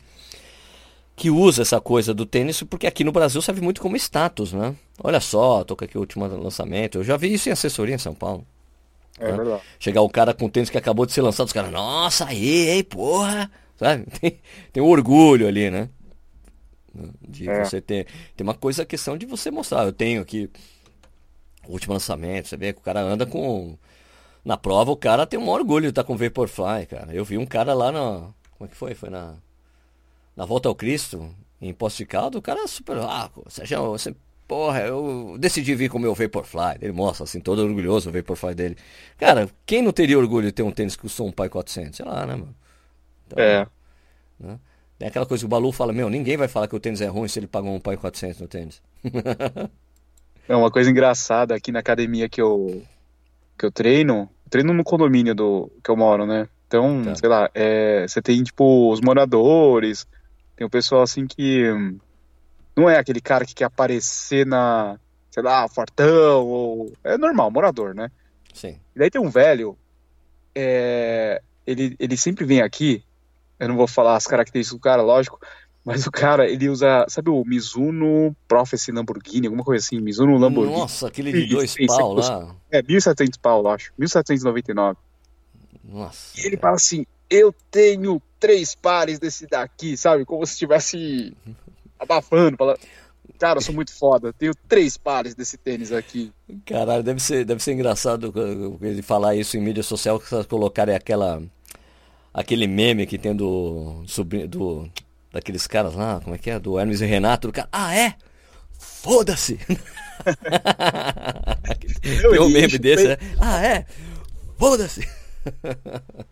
que usa essa coisa do tênis porque aqui no Brasil serve muito como status, né? Olha só, tô com aqui o último lançamento. Eu já vi isso em assessoria em São Paulo. É né? verdade. Chegar o cara com tênis que acabou de ser lançado, os caras, nossa, aí, ei, porra! [LAUGHS] Sabe? Tem, tem um orgulho ali, né? De é. você ter. Tem uma coisa, a questão de você mostrar. Eu tenho aqui o último lançamento, você vê que o cara anda com na prova o cara tem um orgulho de estar tá com Vaporfly, cara. Eu vi um cara lá na. Como é que foi? Foi na. na volta ao Cristo, em Posto de Caldo, o cara é super. Ah, Sérgio, você. Porra, eu decidi vir com o meu Vaporfly. Ele mostra assim, todo orgulhoso o Vaporfly dele. Cara, quem não teria orgulho de ter um tênis que custou um pai 400? Sei lá, né, mano? Então, é. Né? Tem aquela coisa que o Balu fala, meu, ninguém vai falar que o tênis é ruim se ele pagou um pai 400 no tênis. [LAUGHS] é uma coisa engraçada aqui na academia que eu, que eu treino, treino no condomínio do que eu moro, né? Então, tá. sei lá, é, você tem, tipo, os moradores, tem o pessoal, assim, que não é aquele cara que quer aparecer na, sei lá, fortão, ou... É normal, morador, né? Sim. E daí tem um velho, é, ele, ele sempre vem aqui, eu não vou falar as características do cara, lógico, mas o cara, ele usa, sabe o Mizuno Prophecy Lamborghini, alguma coisa assim, Mizuno Lamborghini. Nossa, aquele de dois pau lá. É, 1.700 pau, eu acho, 1.799. Nossa. E ele fala assim, eu tenho três pares desse daqui, sabe? Como se estivesse abafando, falando, cara, eu sou muito foda, tenho três pares desse tênis aqui. Caralho, deve ser, deve ser engraçado ele falar isso em mídia social, que colocarem aquela, aquele meme que tem do, do daqueles caras lá, como é que é? Do Hermes e Renato, do cara, ah é? Foda-se! [LAUGHS] tem um meme desse, né? Ah é? Foda-se! [LAUGHS]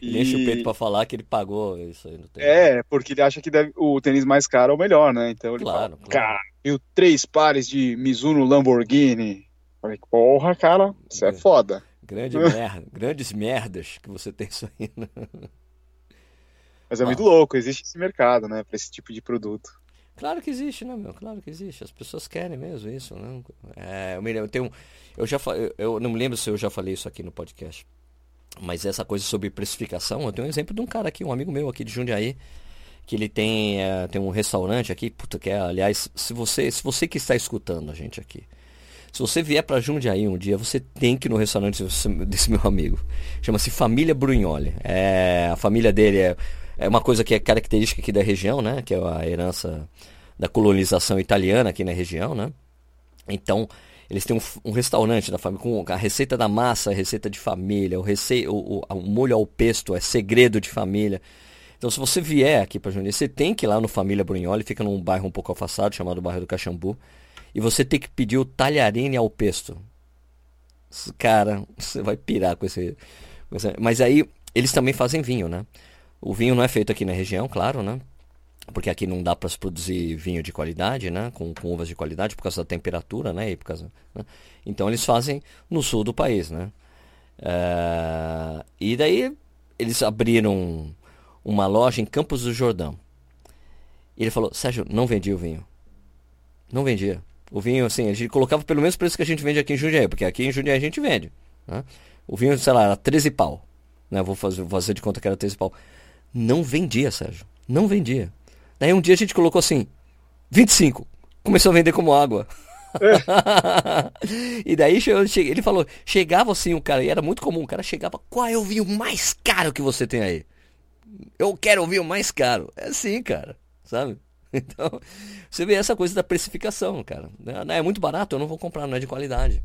Ele enche o peito pra falar que ele pagou isso aí no tênis. É, porque ele acha que deve, o tênis mais caro é o melhor, né? Então ele claro, fala, claro. cara, eu três pares de Mizuno Lamborghini. Falei, porra, cara, isso é, é foda. Grande [LAUGHS] merda, grandes merdas que você tem isso aí. Né? Mas é ah. muito louco, existe esse mercado, né, pra esse tipo de produto. Claro que existe, né, meu? Claro que existe. As pessoas querem mesmo isso, né? É, eu me lembro, eu tenho, eu já, eu não me lembro se eu já falei isso aqui no podcast. Mas essa coisa sobre precificação, eu tenho um exemplo de um cara aqui, um amigo meu aqui de Jundiaí, que ele tem, é, tem um restaurante aqui, puta, que é, aliás, se você, se você que está escutando a gente aqui, se você vier para Jundiaí um dia, você tem que ir no restaurante desse meu amigo. Chama-se Família Brugnoli. É, a família dele é, é uma coisa que é característica aqui da região, né? Que é a herança da colonização italiana aqui na região, né? Então, eles têm um, um, restaurante da família com a receita da massa, a receita de família, o, rece... o, o, o molho ao pesto é segredo de família. Então, se você vier aqui para Jundiaí, você tem que ir lá no Família Brunholi, fica num bairro um pouco afastado, chamado bairro do Caxambu, e você tem que pedir o talharine ao pesto. Cara, [LAUGHS] você vai pirar com esse. Mas aí, eles também fazem vinho, né? O vinho não é feito aqui na região, claro, né? porque aqui não dá para se produzir vinho de qualidade, né? Com, com, uvas de qualidade por causa da temperatura, né? E por causa, né? Então eles fazem no sul do país, né? É... E daí eles abriram uma loja em Campos do Jordão. E ele falou, Sérgio, não vendia o vinho. Não vendia. O vinho, assim, a gente colocava pelo mesmo preço que a gente vende aqui em Jundiaí, porque aqui em Jundiaí a gente vende. Né? O vinho, sei lá, era 13 pau. Né? Vou, fazer, vou fazer de conta que era 13 pau. Não vendia, Sérgio. Não vendia. Daí um dia a gente colocou assim, 25. Começou a vender como água. É. [LAUGHS] e daí ele falou, chegava assim o cara, e era muito comum, o cara chegava, qual é o vinho mais caro que você tem aí? Eu quero o vinho mais caro. É assim, cara, sabe? [LAUGHS] Então, você vê essa coisa da precificação, cara. É muito barato, eu não vou comprar, não é de qualidade.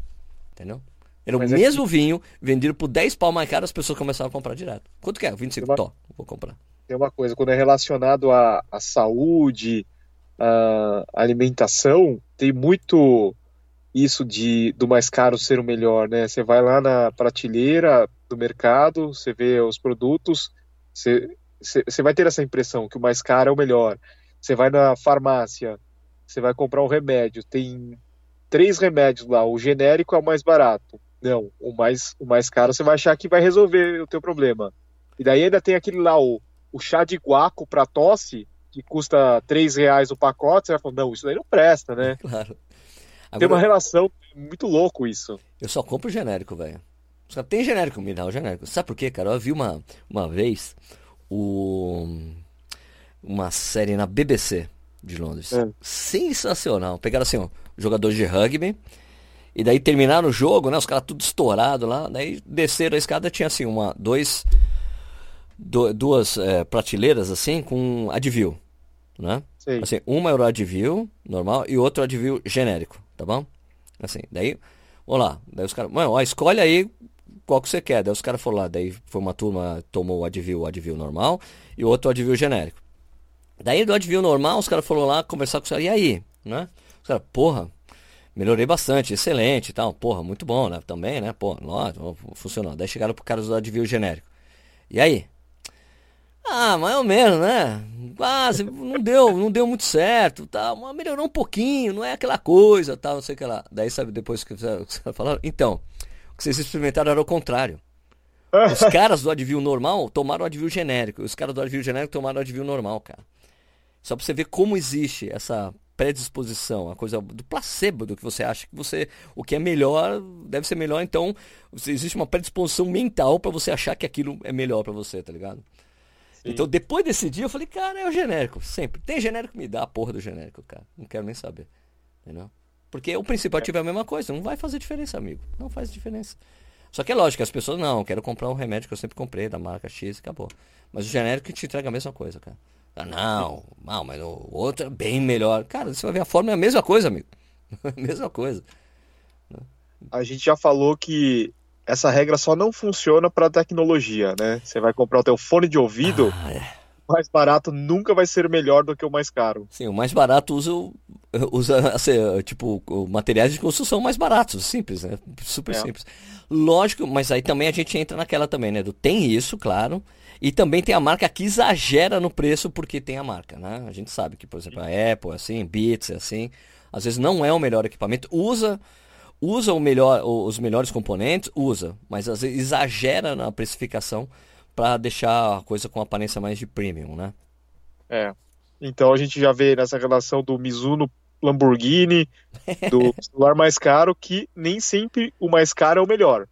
Entendeu? Era Mas o mesmo vinho vendido por 10 pau mais caro, as pessoas começaram a comprar direto. Quanto que é? 25? Uma... Tó, vou comprar tem uma coisa, quando é relacionado à, à saúde, à alimentação, tem muito isso de do mais caro ser o melhor, né? Você vai lá na prateleira do mercado, você vê os produtos, você, você, você vai ter essa impressão que o mais caro é o melhor. Você vai na farmácia, você vai comprar um remédio, tem três remédios lá, o genérico é o mais barato. Não, o mais, o mais caro você vai achar que vai resolver o teu problema. E daí ainda tem aquele lá, o o chá de guaco para tosse, que custa 3 reais o pacote, você vai falar, não, isso daí não presta, né? [LAUGHS] Claro. Agora, Tem uma relação muito louco isso. Eu só compro genérico, velho. Só tem genérico, me dá o genérico. Sabe por quê, cara? Eu vi uma, uma vez o, uma série na BBC de Londres. É. Sensacional. Pegaram assim, ó, jogadores de rugby. E daí terminaram o jogo, né? Os caras tudo estourado lá. Daí desceram a escada, tinha assim, uma, dois do, duas é, prateleiras assim com Advil, né? Sim. Assim, uma era o Advil normal e outro Advil genérico, tá bom? Assim, daí, vamos lá, daí os caras, mano, ó, escolhe aí qual que você quer. Daí os caras foram lá, daí foi uma turma tomou o Advil, o Advil normal e o outro o Advil genérico. Daí do Advil normal, os caras foram lá conversar com os caras, e aí? Né? Os caras, porra, melhorei bastante, excelente e tal, porra, muito bom, né? Também, né? Pô, nossa, funcionou. Daí chegaram pro cara do Advil genérico. E aí? Ah, mais ou menos, né? Quase, não deu, não deu muito certo, tal, mas melhorou um pouquinho, não é aquela coisa, tal, não sei o que lá. Daí sabe depois que vocês falaram? Então, o que vocês experimentaram era o contrário. Os [LAUGHS] caras do Advil normal tomaram o Advil genérico, os caras do Advil genérico tomaram o Advil normal, cara. Só pra você ver como existe essa predisposição, a coisa do placebo, do que você acha que você, o que é melhor, deve ser melhor, então existe uma predisposição mental para você achar que aquilo é melhor para você, tá ligado? Então, depois desse dia, eu falei, cara, é o genérico. Sempre. Tem genérico, me dá a porra do genérico, cara. Não quero nem saber. Entendeu? Porque o principal tiver a mesma coisa. Não vai fazer diferença, amigo. Não faz diferença. Só que é lógico, as pessoas, não, quero comprar um remédio que eu sempre comprei, da marca X e acabou. Mas o genérico te entrega a mesma coisa, cara. Ah, não, não, mas o outro é bem melhor. Cara, você vai ver a forma é a mesma coisa, amigo. [LAUGHS] mesma coisa. A gente já falou que essa regra só não funciona para tecnologia, né? Você vai comprar o teu fone de ouvido, ah, é. o mais barato nunca vai ser melhor do que o mais caro. Sim, o mais barato usa, [LAUGHS] usa assim, tipo, materiais de construção mais baratos, simples, né? Super é. simples. Lógico, mas aí também a gente entra naquela também, né? Do, tem isso, claro. E também tem a marca que exagera no preço porque tem a marca, né? A gente sabe que, por exemplo, a Apple é assim, Beats é assim. Às vezes não é o melhor equipamento. Usa usa o melhor, os melhores componentes, usa, mas às vezes exagera na precificação para deixar a coisa com aparência mais de premium, né? É. Então a gente já vê nessa relação do Mizuno Lamborghini, do [LAUGHS] celular mais caro, que nem sempre o mais caro é o melhor.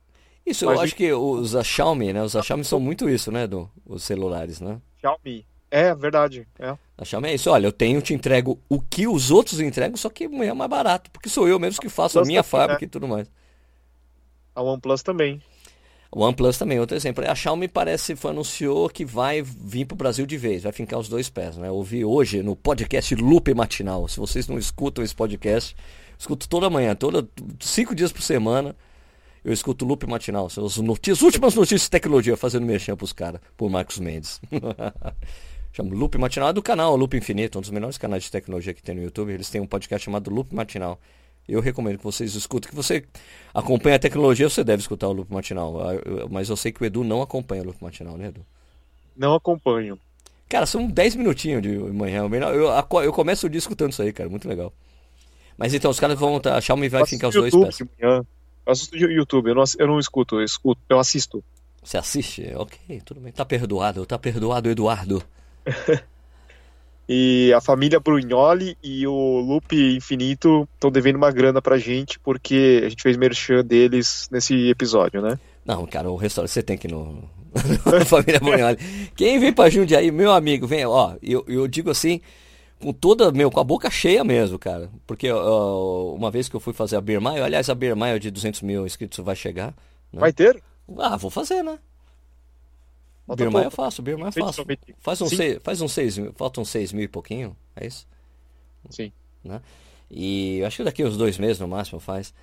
Isso, mas eu acho que os a Xiaomi, né? Os a Xiaomi são muito isso, né? Do, os celulares, né? Xiaomi. É, verdade. É. A Xiaomi é isso, olha, eu tenho, te entrego o que os outros entregam, só que é mais barato, porque sou eu mesmo que faço a, a minha também, fábrica né? e tudo mais. A OnePlus também. O OnePlus também, outro exemplo. A Xiaomi parece, foi, anunciou que vai vir para o Brasil de vez, vai fincar os dois pés, né? Eu ouvi hoje no podcast Loop Matinal. Se vocês não escutam esse podcast, escuto toda manhã, toda, cinco dias por semana, eu escuto Loop Matinal. São as notícias, últimas notícias de tecnologia, fazendo mexer para os caras, por Marcos Mendes. [LAUGHS] Chama Loop Matinal, é do canal Loop Infinito, um dos melhores canais de tecnologia que tem no YouTube. Eles têm um podcast chamado Loop Matinal. Eu recomendo que vocês escutem, que você acompanha a tecnologia, você deve escutar o Loop Matinal. Ah, mas eu sei que o Edu não acompanha o Loop Matinal, né, Edu? Não acompanho. Cara, são 10 minutinhos de manhã. Eu, eu começo o dia escutando isso aí, cara. Muito legal. Mas então, os caras vão. Tá, a Xiaomi vai ficar os dois pés. Eu assisto YouTube, eu não, eu não escuto, eu escuto, eu assisto. Você assiste? Ok, tudo bem. Tá perdoado, tá perdoado, Eduardo. [LAUGHS] e a família Brugnoli e o Loop Infinito estão devendo uma grana pra gente porque a gente fez merchan deles nesse episódio, né? Não, cara, o restaurante você tem que ir no. [LAUGHS] família Brugnoli. Quem vem pra Jundiaí, meu amigo, vem, ó, eu, eu digo assim, com toda, meu, com a boca cheia mesmo, cara. Porque uh, uma vez que eu fui fazer a Beer Mile, aliás, a Beer Mile de 200 mil inscritos vai chegar. Né? Vai ter? Ah, vou fazer, né? Falta Birman eu faço, Birman eu faço. Faz um, seis, faz um seis, faltam seis mil e pouquinho, é isso? Sim. Né? E acho que daqui uns dois meses no máximo faz.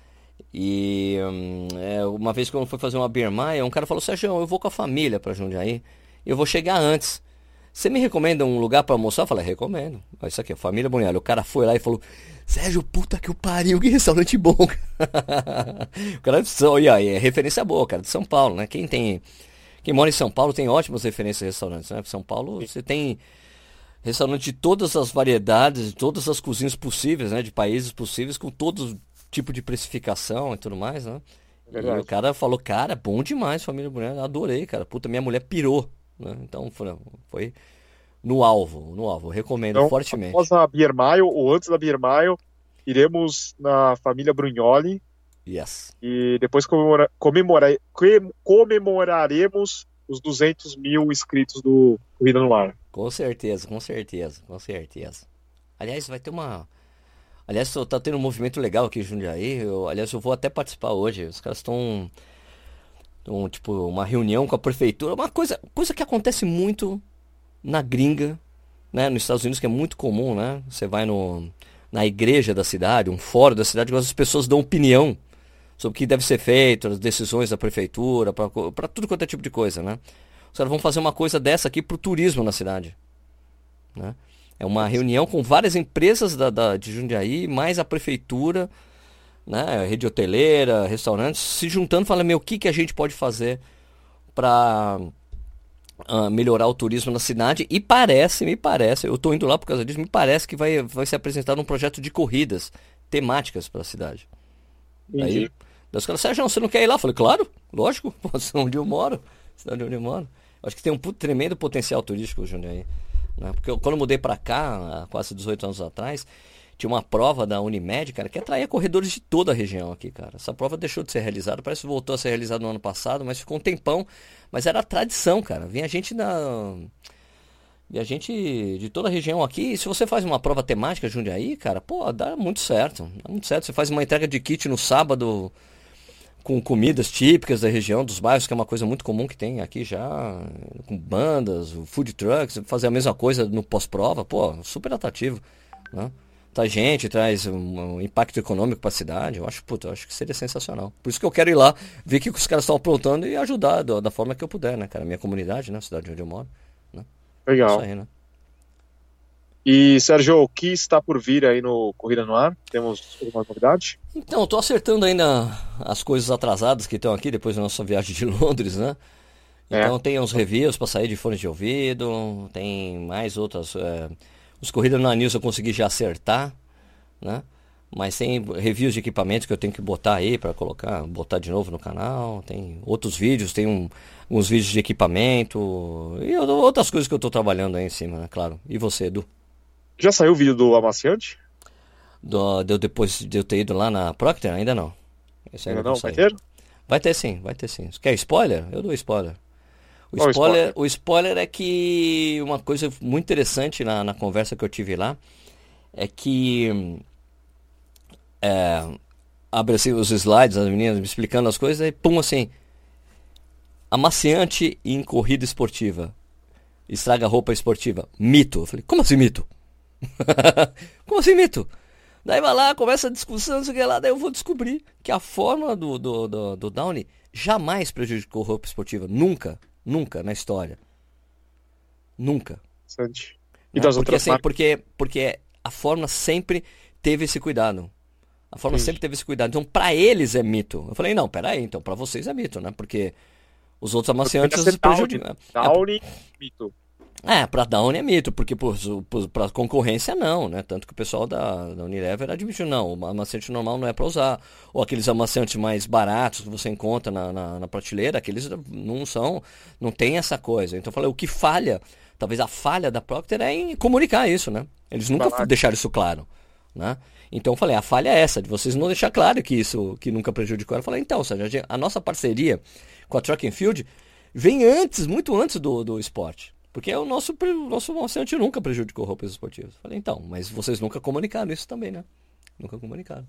E hum, é, uma vez que eu fui fazer uma Birmaia, um cara falou, Sérgio, eu vou com a família pra Jundiaí, eu vou chegar antes. Você me recomenda um lugar para almoçar? Eu falei, recomendo. Isso aqui, família Bonhal. O cara foi lá e falou, Sérgio, puta que o pariu, que restaurante bom. [LAUGHS] o cara de São, e aí, é referência boa, cara, de São Paulo, né? Quem tem quem mora em São Paulo tem ótimas referências a restaurantes, né? São Paulo você tem restaurante de todas as variedades, de todas as cozinhas possíveis, né? De países possíveis, com todo tipo de precificação e tudo mais, né? Verdade. E o cara falou, cara, bom demais, família Bonham, adorei, cara. Puta, minha mulher pirou, né? Então foi, no alvo, no alvo, recomendo então, fortemente. Após a Beer Mile, ou antes da Beer Mile, iremos na família Brugnoli, Yes. E depois comemora, comemora, comemoraremos os 200 mil inscritos do Corrida no Ar. Com certeza, com certeza, com certeza. Aliás, vai ter uma. Aliás, tá tendo um movimento legal aqui em Jundiaí. Eu, aliás, eu vou até participar hoje. Os caras estão. Tipo, uma reunião com a prefeitura. Uma coisa, coisa que acontece muito na gringa, né? Nos Estados Unidos, que é muito comum, né? Você vai no, na igreja da cidade, um fórum da cidade, as pessoas dão opinião sobre o que deve ser feito, as decisões da prefeitura, para tudo quanto é tipo de coisa, né? Os caras vão fazer uma coisa dessa aqui pro turismo na cidade, né? É uma reunião com várias empresas da, da, de Jundiaí, mais a prefeitura, né, rede hoteleira, restaurantes, se juntando, falando, meu, o que, que a gente pode fazer para uh, ah, melhorar o turismo na cidade? E parece, me parece, eu estou indo lá por causa disso, me parece que vai, vai ser apresentado um projeto de corridas temáticas para a cidade. Entendi. Aí, os caras, Sérgio, você não quer ir lá? Eu falei, claro, lógico, [LAUGHS] onde eu moro, cidade onde eu moro. Acho que tem um tremendo potencial turístico Jundiaí. Né? Porque eu, quando eu mudei para cá, há quase 18 anos atrás, tinha uma prova da Unimed, cara, que atraía corredores de toda a região aqui, cara. Essa prova deixou de ser realizada, parece que voltou a ser realizada no ano passado, mas ficou um tempão. Mas era tradição, cara. Vinha gente da. E a gente de toda a região aqui, se você faz uma prova temática Jundiaí, cara, pô, dá muito certo. Dá muito certo. Você faz uma entrega de kit no sábado, com comidas típicas da região, dos bairros, que é uma coisa muito comum que tem aqui já, com bandas, food trucks, fazer a mesma coisa no pós-prova, pô, super atrativo, né? Traz gente, traz um, um impacto econômico para a cidade, eu acho, puta, eu acho que seria sensacional. Por isso que eu quero ir lá, ver o que os caras estão aprontando e ajudar da, da, forma que eu puder, né, cara? Minha comunidade, né, a cidade onde eu moro, né? Legal. Isso aí, né? E, Sérgio, o que está por vir aí no Corrida no Ar? Temos alguma novidade? Então, estou acertando ainda as coisas atrasadas que estão aqui depois da nossa viagem de [LAUGHS] Londres, né? É. Então é. tem uns reviews para sair de fones de ouvido, tem mais outras. É... Os Corridas no News eu consegui já acertar, né? Mas tem reviews de equipamentos que eu tenho que botar aí para colocar, botar de novo no canal. Tem outros vídeos, tem um, uns vídeos de equipamento e outras coisas que eu estou trabalhando aí em cima, né? Claro. E você, Edu? Já saiu o vídeo do amaciante? Do, deu depois de eu ter ido lá na Procter? Ainda não. Esse ainda não, vai ter? Vai ter sim, vai ter sim. Quer spoiler? Eu dou spoiler. O spoiler, spoiler, o spoiler é que uma coisa muito interessante na, na conversa que eu tive lá é que é, abre assim os slides, as meninas me explicando as coisas, e pum assim, amaciante em corrida esportiva, estraga roupa esportiva, mito. Eu falei, como assim mito? [LAUGHS] Como assim, mito? Daí vai lá, começa a discussão, não sei o que lá, daí eu vou descobrir que a forma do, do, do, do Downey jamais prejudicou roupa esportiva. Nunca, nunca na história. Nunca. Interessante. E né? das porque, outras assim, porque, porque a Fórmula sempre teve esse cuidado. A Fórmula sempre teve esse cuidado. Então, para eles é mito. Eu falei, não, peraí, então, para vocês é mito, né? Porque os outros amaciantes prejudicam. Downey, é, mito. É, para Down é mito, porque para concorrência não, né? Tanto que o pessoal da, da Unilever admitiu, não, o amaciante normal não é para usar. Ou aqueles amaciantes mais baratos que você encontra na, na, na, prateleira, aqueles não são, não tem essa coisa. Então eu falei, o que falha, talvez a falha da Procter é em comunicar isso, né? Eles nunca deixaram isso claro, né? Então eu falei, a falha é essa, de vocês não deixar claro que isso que nunca prejudicou. Eu falei, então, seja, a nossa parceria com a Track and Field vem antes, muito antes do, do esporte. Porque o nosso, o nosso anunciante nunca prejudicou roupas esportivas. Falei, então, mas vocês nunca comunicaram isso também, né? Nunca comunicaram.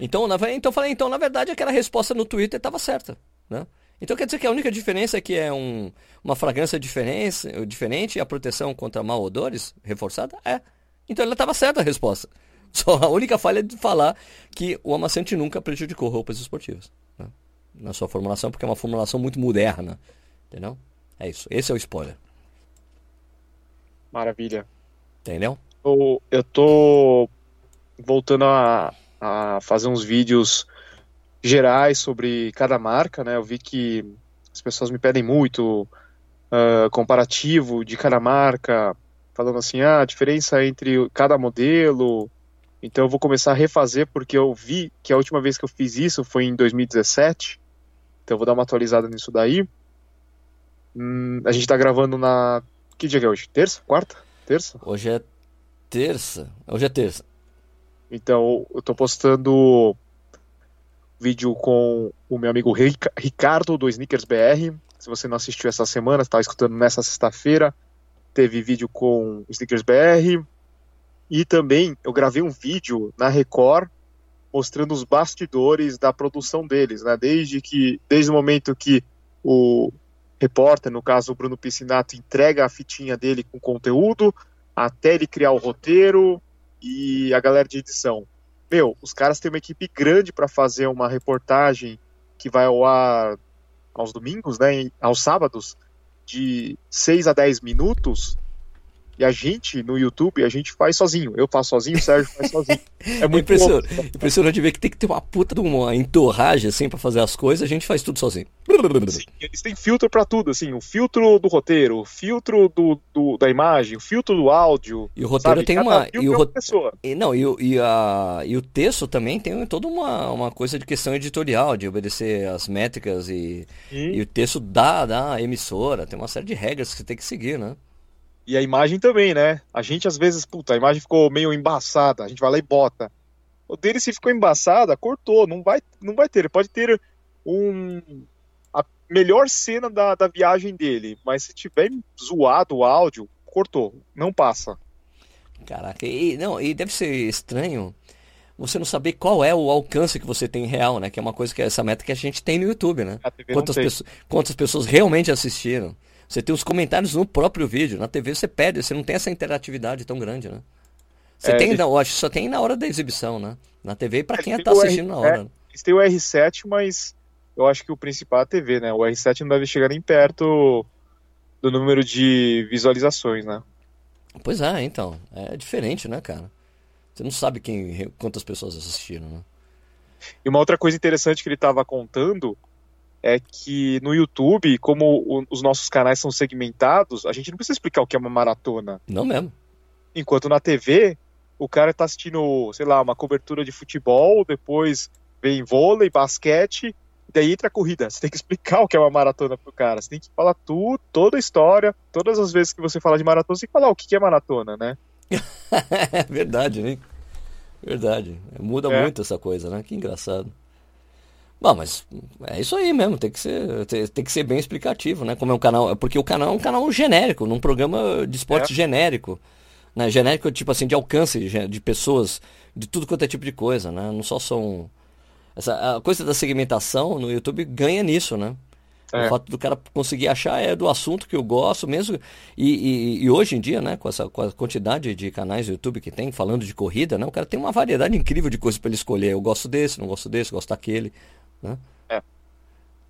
Então, na, então falei, então, na verdade, aquela resposta no Twitter estava certa, né? Então quer dizer que a única diferença é que é um, uma fragrância diferente, diferente e a proteção contra mal odores reforçada? É. Então ela estava certa a resposta. [LAUGHS] Só a única falha é de falar que o amaciante nunca prejudicou roupas esportivas. Né? Na sua formulação, porque é uma formulação muito moderna. Entendeu? É isso. Esse é o spoiler. Maravilha. Entendeu? Eu, eu tô voltando a, a fazer uns vídeos gerais sobre cada marca, né? Eu vi que as pessoas me pedem muito uh, comparativo de cada marca, falando assim, ah, a diferença entre cada modelo. Então eu vou começar a refazer porque eu vi que a última vez que eu fiz isso foi em 2017. Então eu vou dar uma atualizada nisso daí. Hum, a gente está gravando na que dia que é hoje? Terça? Quarta? Terça? Hoje é terça. Hoje é terça. Então, eu tô postando vídeo com o meu amigo Ricardo do Sneakers BR. Se você não assistiu essa semana, está escutando nessa sexta-feira, teve vídeo com o Sneakers BR. E também eu gravei um vídeo na Record mostrando os bastidores da produção deles, né? Desde que desde o momento que o repórter, no caso o Bruno Piscinato, entrega a fitinha dele com conteúdo, até ele criar o roteiro e a galera de edição. Meu, os caras têm uma equipe grande para fazer uma reportagem que vai ao ar aos domingos, né, aos sábados, de 6 a 10 minutos, E a gente, no YouTube, a gente faz sozinho. Eu faço sozinho, o Sérgio faz sozinho. [LAUGHS] É muito impressionante, louco. impressionante ver que tem que ter uma puta de uma entorragem assim para fazer as coisas, a gente faz tudo sozinho. Sim, eles têm filtro para tudo, assim, o filtro do roteiro, o filtro do, do, da imagem, o filtro do áudio. E o roteiro sabe? tem Cada uma. E o, é. E, não, e, e, a, e o texto também tem toda uma, uma coisa de questão editorial, de obedecer as métricas e, e... e o texto da, da emissora, tem uma série de regras que você tem que seguir, né? E a imagem também, né? A gente às vezes, puta, a imagem ficou meio embaçada, a gente vai lá e bota. O dele, se ficou embaçada, cortou, não vai, não vai ter. Ele pode ter um, a melhor cena da, da viagem dele, mas se tiver zoado o áudio, cortou, não passa. Caraca, e, não, e deve ser estranho você não saber qual é o alcance que você tem real, né? Que é uma coisa que é essa meta que a gente tem no YouTube, né? Quantas, pessoas, quantas pessoas realmente assistiram. Você tem os comentários no próprio vídeo. Na TV você perde, você não tem essa interatividade tão grande, né? Você é, tem, eles... eu acho só tem na hora da exibição, né? Na TV para quem está assistindo R... na hora. É, eles têm o R7, mas eu acho que o principal é a TV, né? O R7 não deve chegar nem perto do número de visualizações, né? Pois é, então. É diferente, né, cara? Você não sabe quem, quantas pessoas assistiram, né? E uma outra coisa interessante que ele estava contando é que no YouTube, como o, os nossos canais são segmentados, a gente não precisa explicar o que é uma maratona. Não mesmo. Enquanto na TV, o cara tá assistindo, sei lá, uma cobertura de futebol, depois vem vôlei, basquete, daí entra a corrida. Você tem que explicar o que é uma maratona pro cara. Você tem que falar tudo, toda a história. Todas as vezes que você fala de maratona, você tem que falar o que é maratona, né? [LAUGHS] é verdade, né? Verdade. Muda é. muito essa coisa, né? Que engraçado. Bom, mas é isso aí mesmo, tem que ser, tem, tem, que ser bem explicativo, né? Como é um canal, porque o canal é um canal genérico, num programa de esporte é. genérico, né? Genérico tipo assim de alcance de, de, pessoas, de tudo quanto é tipo de coisa, né? Não só são essa a coisa da segmentação no YouTube ganha nisso, né? É. O fato do cara conseguir achar é do assunto que eu gosto mesmo. E, e, e, hoje em dia, né, com essa com a quantidade de canais do YouTube que tem falando de corrida, né, o cara tem uma variedade incrível de coisas para ele escolher. Eu gosto desse, não gosto desse, gosto daquele. Né? É.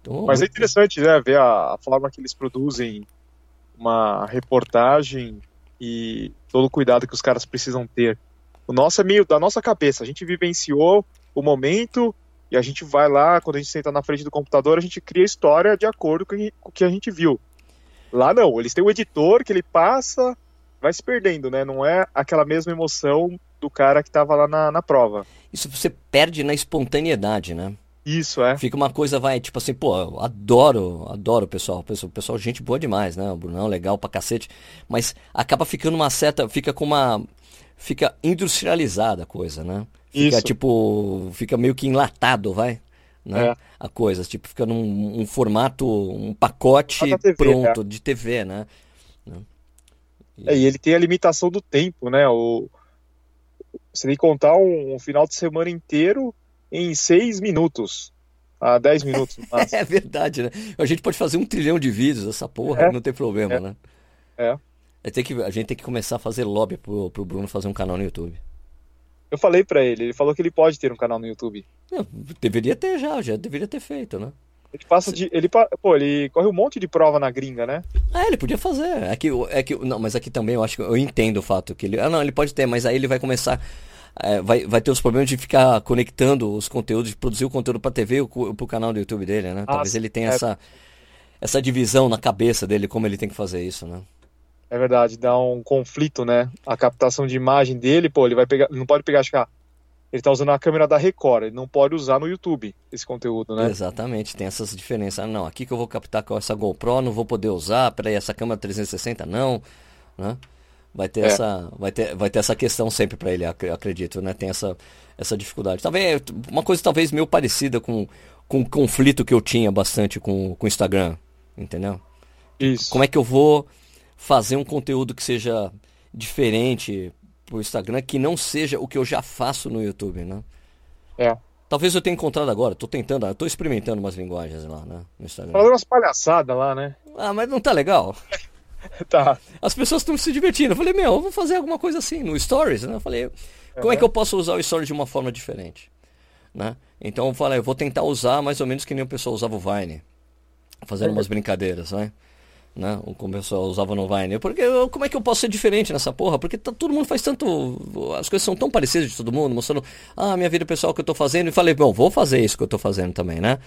Então, Mas é interessante né, ver a, a, forma que eles produzem uma reportagem e todo o cuidado que os caras precisam ter. O nosso é meio da nossa cabeça. A gente vivenciou o momento e a gente vai lá, quando a gente senta na frente do computador, a gente cria a história de acordo com o que a gente viu. Lá não, eles têm o editor que ele passa, vai se perdendo, né? Não é aquela mesma emoção do cara que estava lá na, na prova. Isso você perde na espontaneidade, né? Isso, é. Fica uma coisa, vai, tipo assim, pô, eu adoro, adoro o pessoal. O pessoal, gente boa demais, né? O Brunão, legal pra cacete. Mas acaba ficando uma certa. Fica com uma. Fica industrializada a coisa, né? Fica Isso. tipo. Fica meio que enlatado, vai. Né? É. A coisa. Tipo, fica num um formato, um pacote TV, pronto é. de TV, né? E... É, e ele tem a limitação do tempo, né? O... Você tem que contar um, um final de semana inteiro em seis minutos. A dez minutos. [LAUGHS] é verdade, né? A gente pode fazer um trilhão de vídeos, essa porra, é, não tem problema, é, né? É. é tem que, a gente tem que começar a fazer lobby pro, pro Bruno fazer um canal no YouTube. Eu falei para ele, ele falou que ele pode ter um canal no YouTube. Não, deveria ter já, já deveria ter feito, né? Ele passa de. Ele, pô, ele corre um monte de prova na gringa, né? Ah, ele podia fazer. É que, é que, não, mas aqui também eu acho que eu entendo o fato que ele. Ah, não, ele pode ter, mas aí ele vai começar é, vai, vai ter os problemas de ficar conectando os conteúdos, de produzir o conteúdo para TV ou para o canal do YouTube dele, né? Talvez ele tenha é... essa, essa divisão na cabeça dele, como ele tem que fazer isso, né? É verdade, dá um conflito, né? A captação de imagem dele, pô, ele vai pegar, não pode pegar, acho que ah, ele tá usando a câmera da Record, ele não pode usar no YouTube esse conteúdo, né? Exatamente, tem essas diferenças. Ah, não, aqui que eu vou captar com essa GoPro, não vou poder usar, peraí, essa câmera 360 não, né? Vai ter, é. essa, vai ter, vai ter essa questão sempre para ele, acredito, né? Tem essa, essa dificuldade. Talvez uma coisa talvez meio parecida com, com o conflito que eu tinha bastante com o Instagram, entendeu? Isso. Como é que eu vou fazer um conteúdo que seja diferente pro Instagram, que não seja o que eu já faço no YouTube, né? É. Talvez eu tenha encontrado agora, tô tentando, tô experimentando umas linguagens lá, né? No Instagram. Falando umas palhaçadas lá, né? Ah, mas não tá legal? [LAUGHS] [LAUGHS] tá. As pessoas estão se divertindo. Eu falei, meu, eu vou fazer alguma coisa assim no Stories, né? Eu falei, como é que eu posso usar o Stories de uma forma diferente? Né? Então eu falei, eu vou tentar usar mais ou menos que nem o pessoal usava o Vine. Fazendo umas brincadeiras, né? né? Como o pessoal usava no Vine. Porque como é que eu posso ser diferente nessa porra? Porque tá, todo mundo faz tanto. As coisas são tão parecidas de todo mundo, mostrando ah, minha vida pessoal que eu tô fazendo. E falei, bom, vou fazer isso que eu tô fazendo também, né?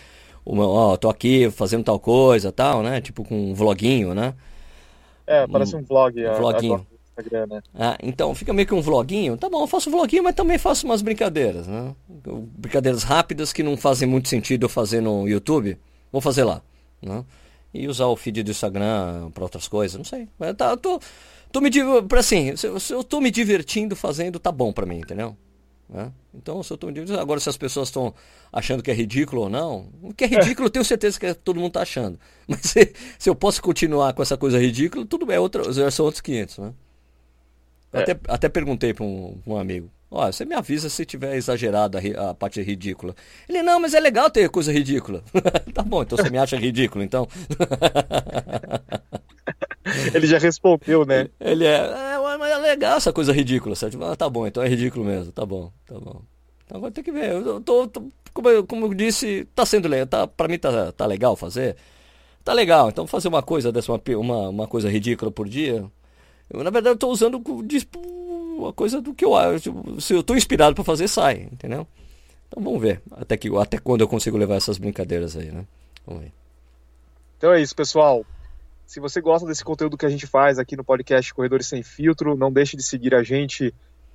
Ó, tô aqui fazendo tal coisa tal, né? Tipo com um vloguinho, né? É, parece um, vlog. Um vloguinho. Instagram, né? Ah, então fica meio que um vloguinho. Tá bom, eu faço vloguinho, mas também faço umas brincadeiras, né? Brincadeiras rápidas que não fazem muito sentido eu fazer no YouTube. Vou fazer lá, né? E usar o feed do Instagram para outras coisas, não sei. Mas tá, eu tô, tô me assim, se, se eu tô me divertindo fazendo, tá bom para mim, entendeu? Né? Então, se eu me divertindo, agora se as pessoas estão achando que é ridículo ou não, o que é ridículo eu tenho certeza que é, todo mundo tá achando. [LAUGHS] Mas se, se, eu posso continuar com essa coisa ridícula, tudo bem, é outra, já são outros 500, né? É. Até, até perguntei para um, um, amigo. Ó, você me avisa se tiver exagerado a, a, parte ridícula. Ele, não, mas é legal ter coisa ridícula. [LAUGHS] tá bom, então você me acha ridículo, então. [LAUGHS] Ele já respondeu, né? Ele é, é, mas é legal essa coisa ridícula. Certo? Ah, tá bom, então é ridículo mesmo. Tá bom, tá bom. Então agora tem que ver. Eu tô, tô como, eu, como eu disse, tá sendo legal. Tá, pra mim tá, tá legal fazer. Tá legal, então fazer uma coisa dessa, uma, uma, uma coisa ridícula por dia, eu, na verdade, estou usando uma coisa do que eu acho. Se eu estou inspirado para fazer, sai, entendeu? Então vamos ver até, que, até quando eu consigo levar essas brincadeiras aí, né? Vamos ver. Então é isso, pessoal. Se você gosta desse conteúdo que a gente faz aqui no podcast Corredores Sem Filtro, não deixe de seguir a gente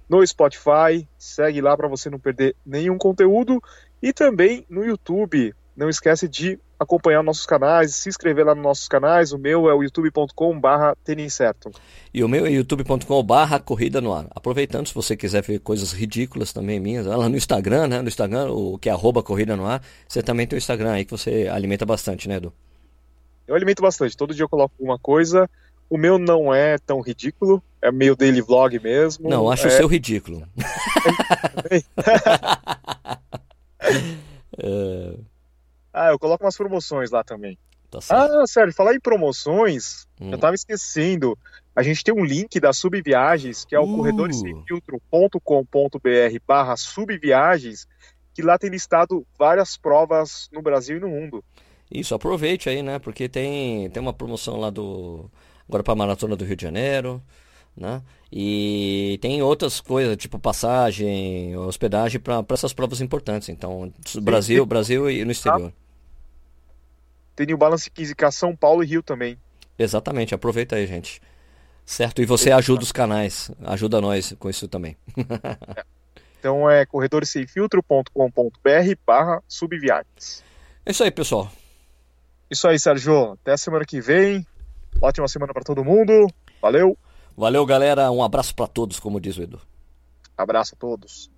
no Spotify. Segue lá para você não perder nenhum conteúdo. E também no YouTube. Não esquece de acompanhar nossos canais, se inscrever lá nos nossos canais. O meu é o youtube.com barra certo. E o meu é youtube.com barra corrida no ar. Aproveitando, se você quiser ver coisas ridículas também minhas, lá no Instagram, né? No Instagram, o que é arroba corrida no ar, você também tem o Instagram aí que você alimenta bastante, né, Edu? Eu alimento bastante. Todo dia eu coloco alguma coisa. O meu não é tão ridículo, é meio daily vlog mesmo. Não, acho é... o seu ridículo. [LAUGHS] [LAUGHS] é... Ah, eu coloco umas promoções lá também. Tá ah, sério, falar em promoções, hum. eu tava esquecendo. A gente tem um link da Subviagens, que é o uh. corredoressemfiltro.com.br barra subviagens, que lá tem listado várias provas no Brasil e no mundo. Isso, aproveite aí, né? Porque tem, tem uma promoção lá do. Agora para a Maratona do Rio de Janeiro, né? E tem outras coisas, tipo passagem, hospedagem para essas provas importantes. Então, Brasil. Brasil e no exterior. Tem o Balance 15K São Paulo e Rio também. Exatamente, aproveita aí, gente. Certo? E você ajuda os canais, ajuda nós com isso também. é. Então é corredoressemfiltro.com.br barra subviagens. É isso aí, pessoal. Isso aí, Sérgio. Até a semana que vem. Ótima semana para todo mundo. Valeu. Valeu, galera. Um abraço para todos, como diz o Edu. Abraço a todos.